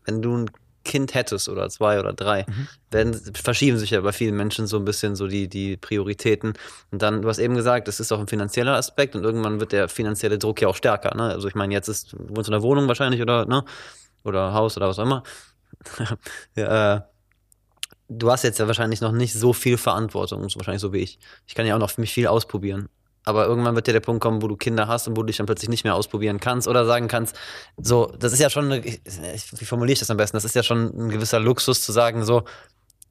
Wenn du ein Kind hättest oder zwei oder drei, werden, verschieben sich ja bei vielen Menschen so ein bisschen so die, die Prioritäten. Und dann, du hast eben gesagt, es ist auch ein finanzieller Aspekt und irgendwann wird der finanzielle Druck ja auch stärker. Ne? Also ich meine, jetzt ist, du wohnst in einer Wohnung wahrscheinlich oder, ne? Oder Haus oder was auch immer. [laughs] ja, äh, du hast jetzt ja wahrscheinlich noch nicht so viel Verantwortung, wahrscheinlich so wie ich. Ich kann ja auch noch für mich viel ausprobieren. Aber irgendwann wird ja der Punkt kommen, wo du Kinder hast und wo du dich dann plötzlich nicht mehr ausprobieren kannst oder sagen kannst, so, das ist ja schon, eine, ich- wie formuliere ich das am besten? Das ist ja schon ein gewisser Luxus zu sagen, so,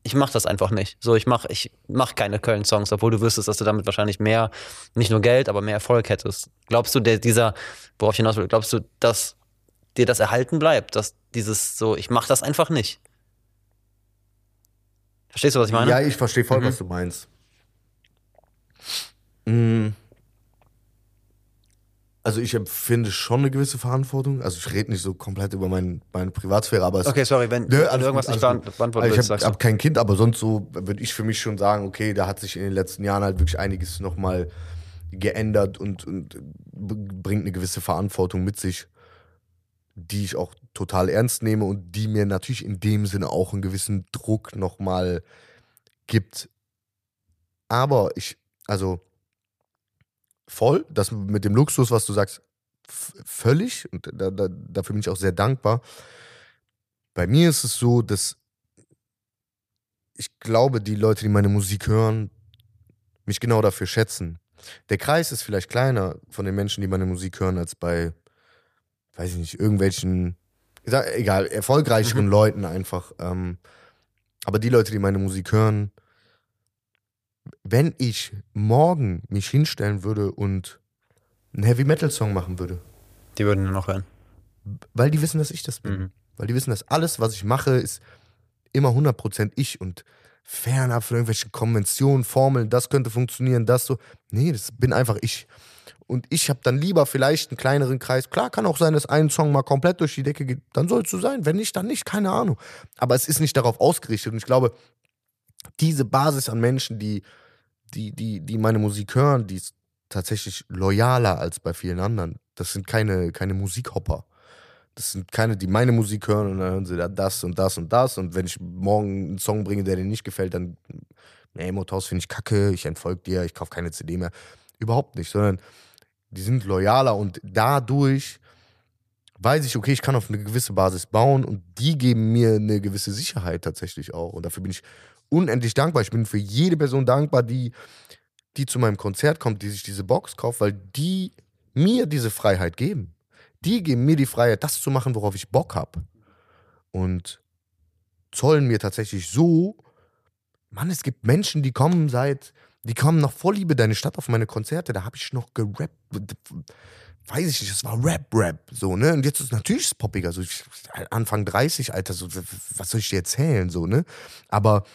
ich mache das einfach nicht. So, ich mache ich mach keine Köln-Songs, obwohl du wüsstest, dass du damit wahrscheinlich mehr, nicht nur Geld, aber mehr Erfolg hättest. Glaubst du, der, dieser, worauf ich hinaus will, glaubst du, dass dir das erhalten bleibt, dass dieses so, ich mache das einfach nicht? Verstehst du, was ich meine? Ja, ich verstehe voll, Mhm. was du meinst. Mm. Also ich empfinde schon eine gewisse Verantwortung. Also ich rede nicht so komplett über mein, meine Privatsphäre, aber es Okay, sorry, wenn, wenn alles irgendwas gut, nicht alles beant- gut. beantworten Also ich habe hab kein Kind, aber sonst so würde ich für mich schon sagen, okay, da hat sich in den letzten Jahren halt wirklich einiges nochmal geändert und, und bringt eine gewisse Verantwortung mit sich, die ich auch total ernst nehme und die mir natürlich in dem Sinne auch einen gewissen Druck nochmal gibt. Aber ich, also voll, das mit dem Luxus, was du sagst, völlig und da, da, dafür bin ich auch sehr dankbar. Bei mir ist es so, dass ich glaube, die Leute, die meine Musik hören, mich genau dafür schätzen. Der Kreis ist vielleicht kleiner von den Menschen, die meine Musik hören, als bei, weiß ich nicht, irgendwelchen, egal, erfolgreicheren Mhm. Leuten einfach. Ähm, aber die Leute, die meine Musik hören, wenn ich morgen mich hinstellen würde und einen Heavy Metal Song machen würde, Die würden nur noch hören. weil die wissen, dass ich das bin. Mhm. Weil die wissen, dass alles, was ich mache, ist immer 100% ich und fernab von irgendwelchen Konventionen, Formeln, das könnte funktionieren, das so. Nee, das bin einfach ich. Und ich habe dann lieber vielleicht einen kleineren Kreis. Klar, kann auch sein, dass ein Song mal komplett durch die Decke geht. Dann soll es so sein. Wenn nicht, dann nicht. Keine Ahnung. Aber es ist nicht darauf ausgerichtet. Und ich glaube, diese Basis an Menschen, die, die, die, die meine Musik hören, die ist tatsächlich loyaler als bei vielen anderen. Das sind keine, keine Musikhopper. Das sind keine, die meine Musik hören und dann hören sie da das und das und das. Und wenn ich morgen einen Song bringe, der denen nicht gefällt, dann, nee, Motors finde ich kacke, ich entfolge dir, ich kaufe keine CD mehr. Überhaupt nicht, sondern die sind loyaler und dadurch weiß ich, okay, ich kann auf eine gewisse Basis bauen und die geben mir eine gewisse Sicherheit tatsächlich auch. Und dafür bin ich unendlich dankbar. Ich bin für jede Person dankbar, die, die zu meinem Konzert kommt, die sich diese Box kauft, weil die mir diese Freiheit geben. Die geben mir die Freiheit, das zu machen, worauf ich Bock habe. Und zollen mir tatsächlich so, Mann, es gibt Menschen, die kommen seit die kamen nach Vorliebe deine Stadt auf meine Konzerte, da habe ich noch gerappt. Weiß ich nicht, es war Rap-Rap, so, ne? Und jetzt ist natürlich poppiger, so ich, Anfang 30, Alter, so, was soll ich dir erzählen, so, ne? Aber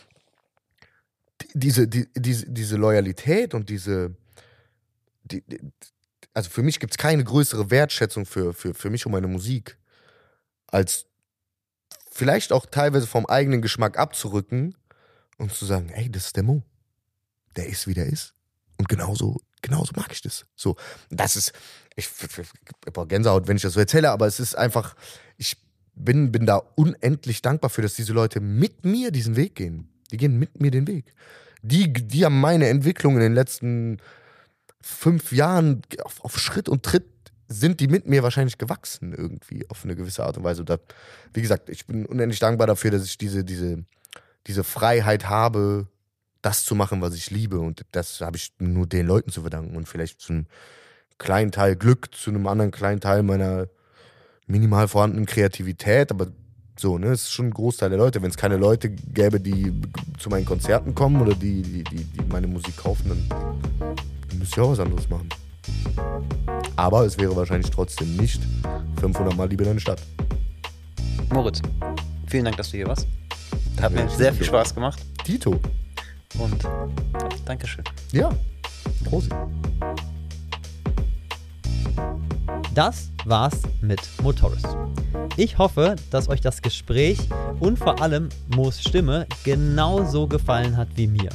diese, die, diese, diese Loyalität und diese, die, also für mich gibt es keine größere Wertschätzung für, für, für mich und meine Musik, als vielleicht auch teilweise vom eigenen Geschmack abzurücken und zu sagen, ey, das ist der Mo der ist, wie der ist. Und genauso, genauso mag ich das. So, das ist, ich, ich brauche Gänsehaut, wenn ich das so erzähle, aber es ist einfach, ich bin, bin da unendlich dankbar für, dass diese Leute mit mir diesen Weg gehen. Die gehen mit mir den Weg. Die, die haben meine Entwicklung in den letzten fünf Jahren auf, auf Schritt und Tritt sind die mit mir wahrscheinlich gewachsen irgendwie auf eine gewisse Art und Weise. Da, wie gesagt, ich bin unendlich dankbar dafür, dass ich diese, diese, diese Freiheit habe, das zu machen, was ich liebe. Und das habe ich nur den Leuten zu verdanken und vielleicht zu einem kleinen Teil Glück, zu einem anderen kleinen Teil meiner minimal vorhandenen Kreativität. Aber so, ne, es ist schon ein Großteil der Leute. Wenn es keine Leute gäbe, die zu meinen Konzerten kommen oder die, die, die, die meine Musik kaufen, dann, dann müsste ich auch was anderes machen. Aber es wäre wahrscheinlich trotzdem nicht 500 Mal Liebe in deine Stadt. Moritz, vielen Dank, dass du hier warst. Hat mir sehr viel Spaß gemacht. Tito. Und Dankeschön. Ja, Prost. Das war's mit Motoris. Ich hoffe, dass euch das Gespräch und vor allem Moos Stimme genauso gefallen hat wie mir.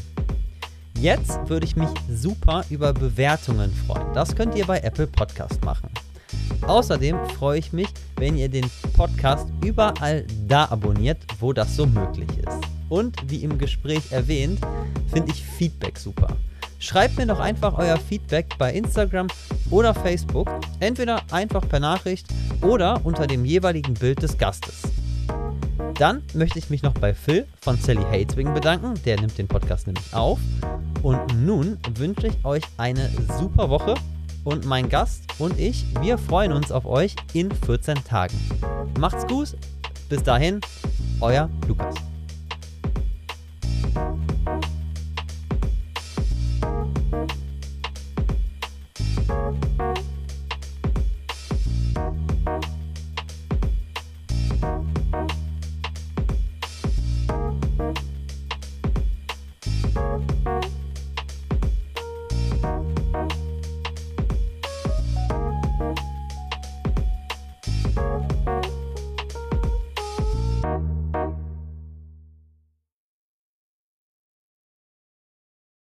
Jetzt würde ich mich super über Bewertungen freuen. Das könnt ihr bei Apple Podcast machen. Außerdem freue ich mich, wenn ihr den Podcast überall da abonniert, wo das so möglich ist. Und wie im Gespräch erwähnt, finde ich Feedback super. Schreibt mir doch einfach euer Feedback bei Instagram oder Facebook, entweder einfach per Nachricht oder unter dem jeweiligen Bild des Gastes. Dann möchte ich mich noch bei Phil von Sally Hateswing bedanken, der nimmt den Podcast nämlich auf. Und nun wünsche ich euch eine super Woche und mein Gast und ich, wir freuen uns auf euch in 14 Tagen. Macht's gut, bis dahin, euer Lukas.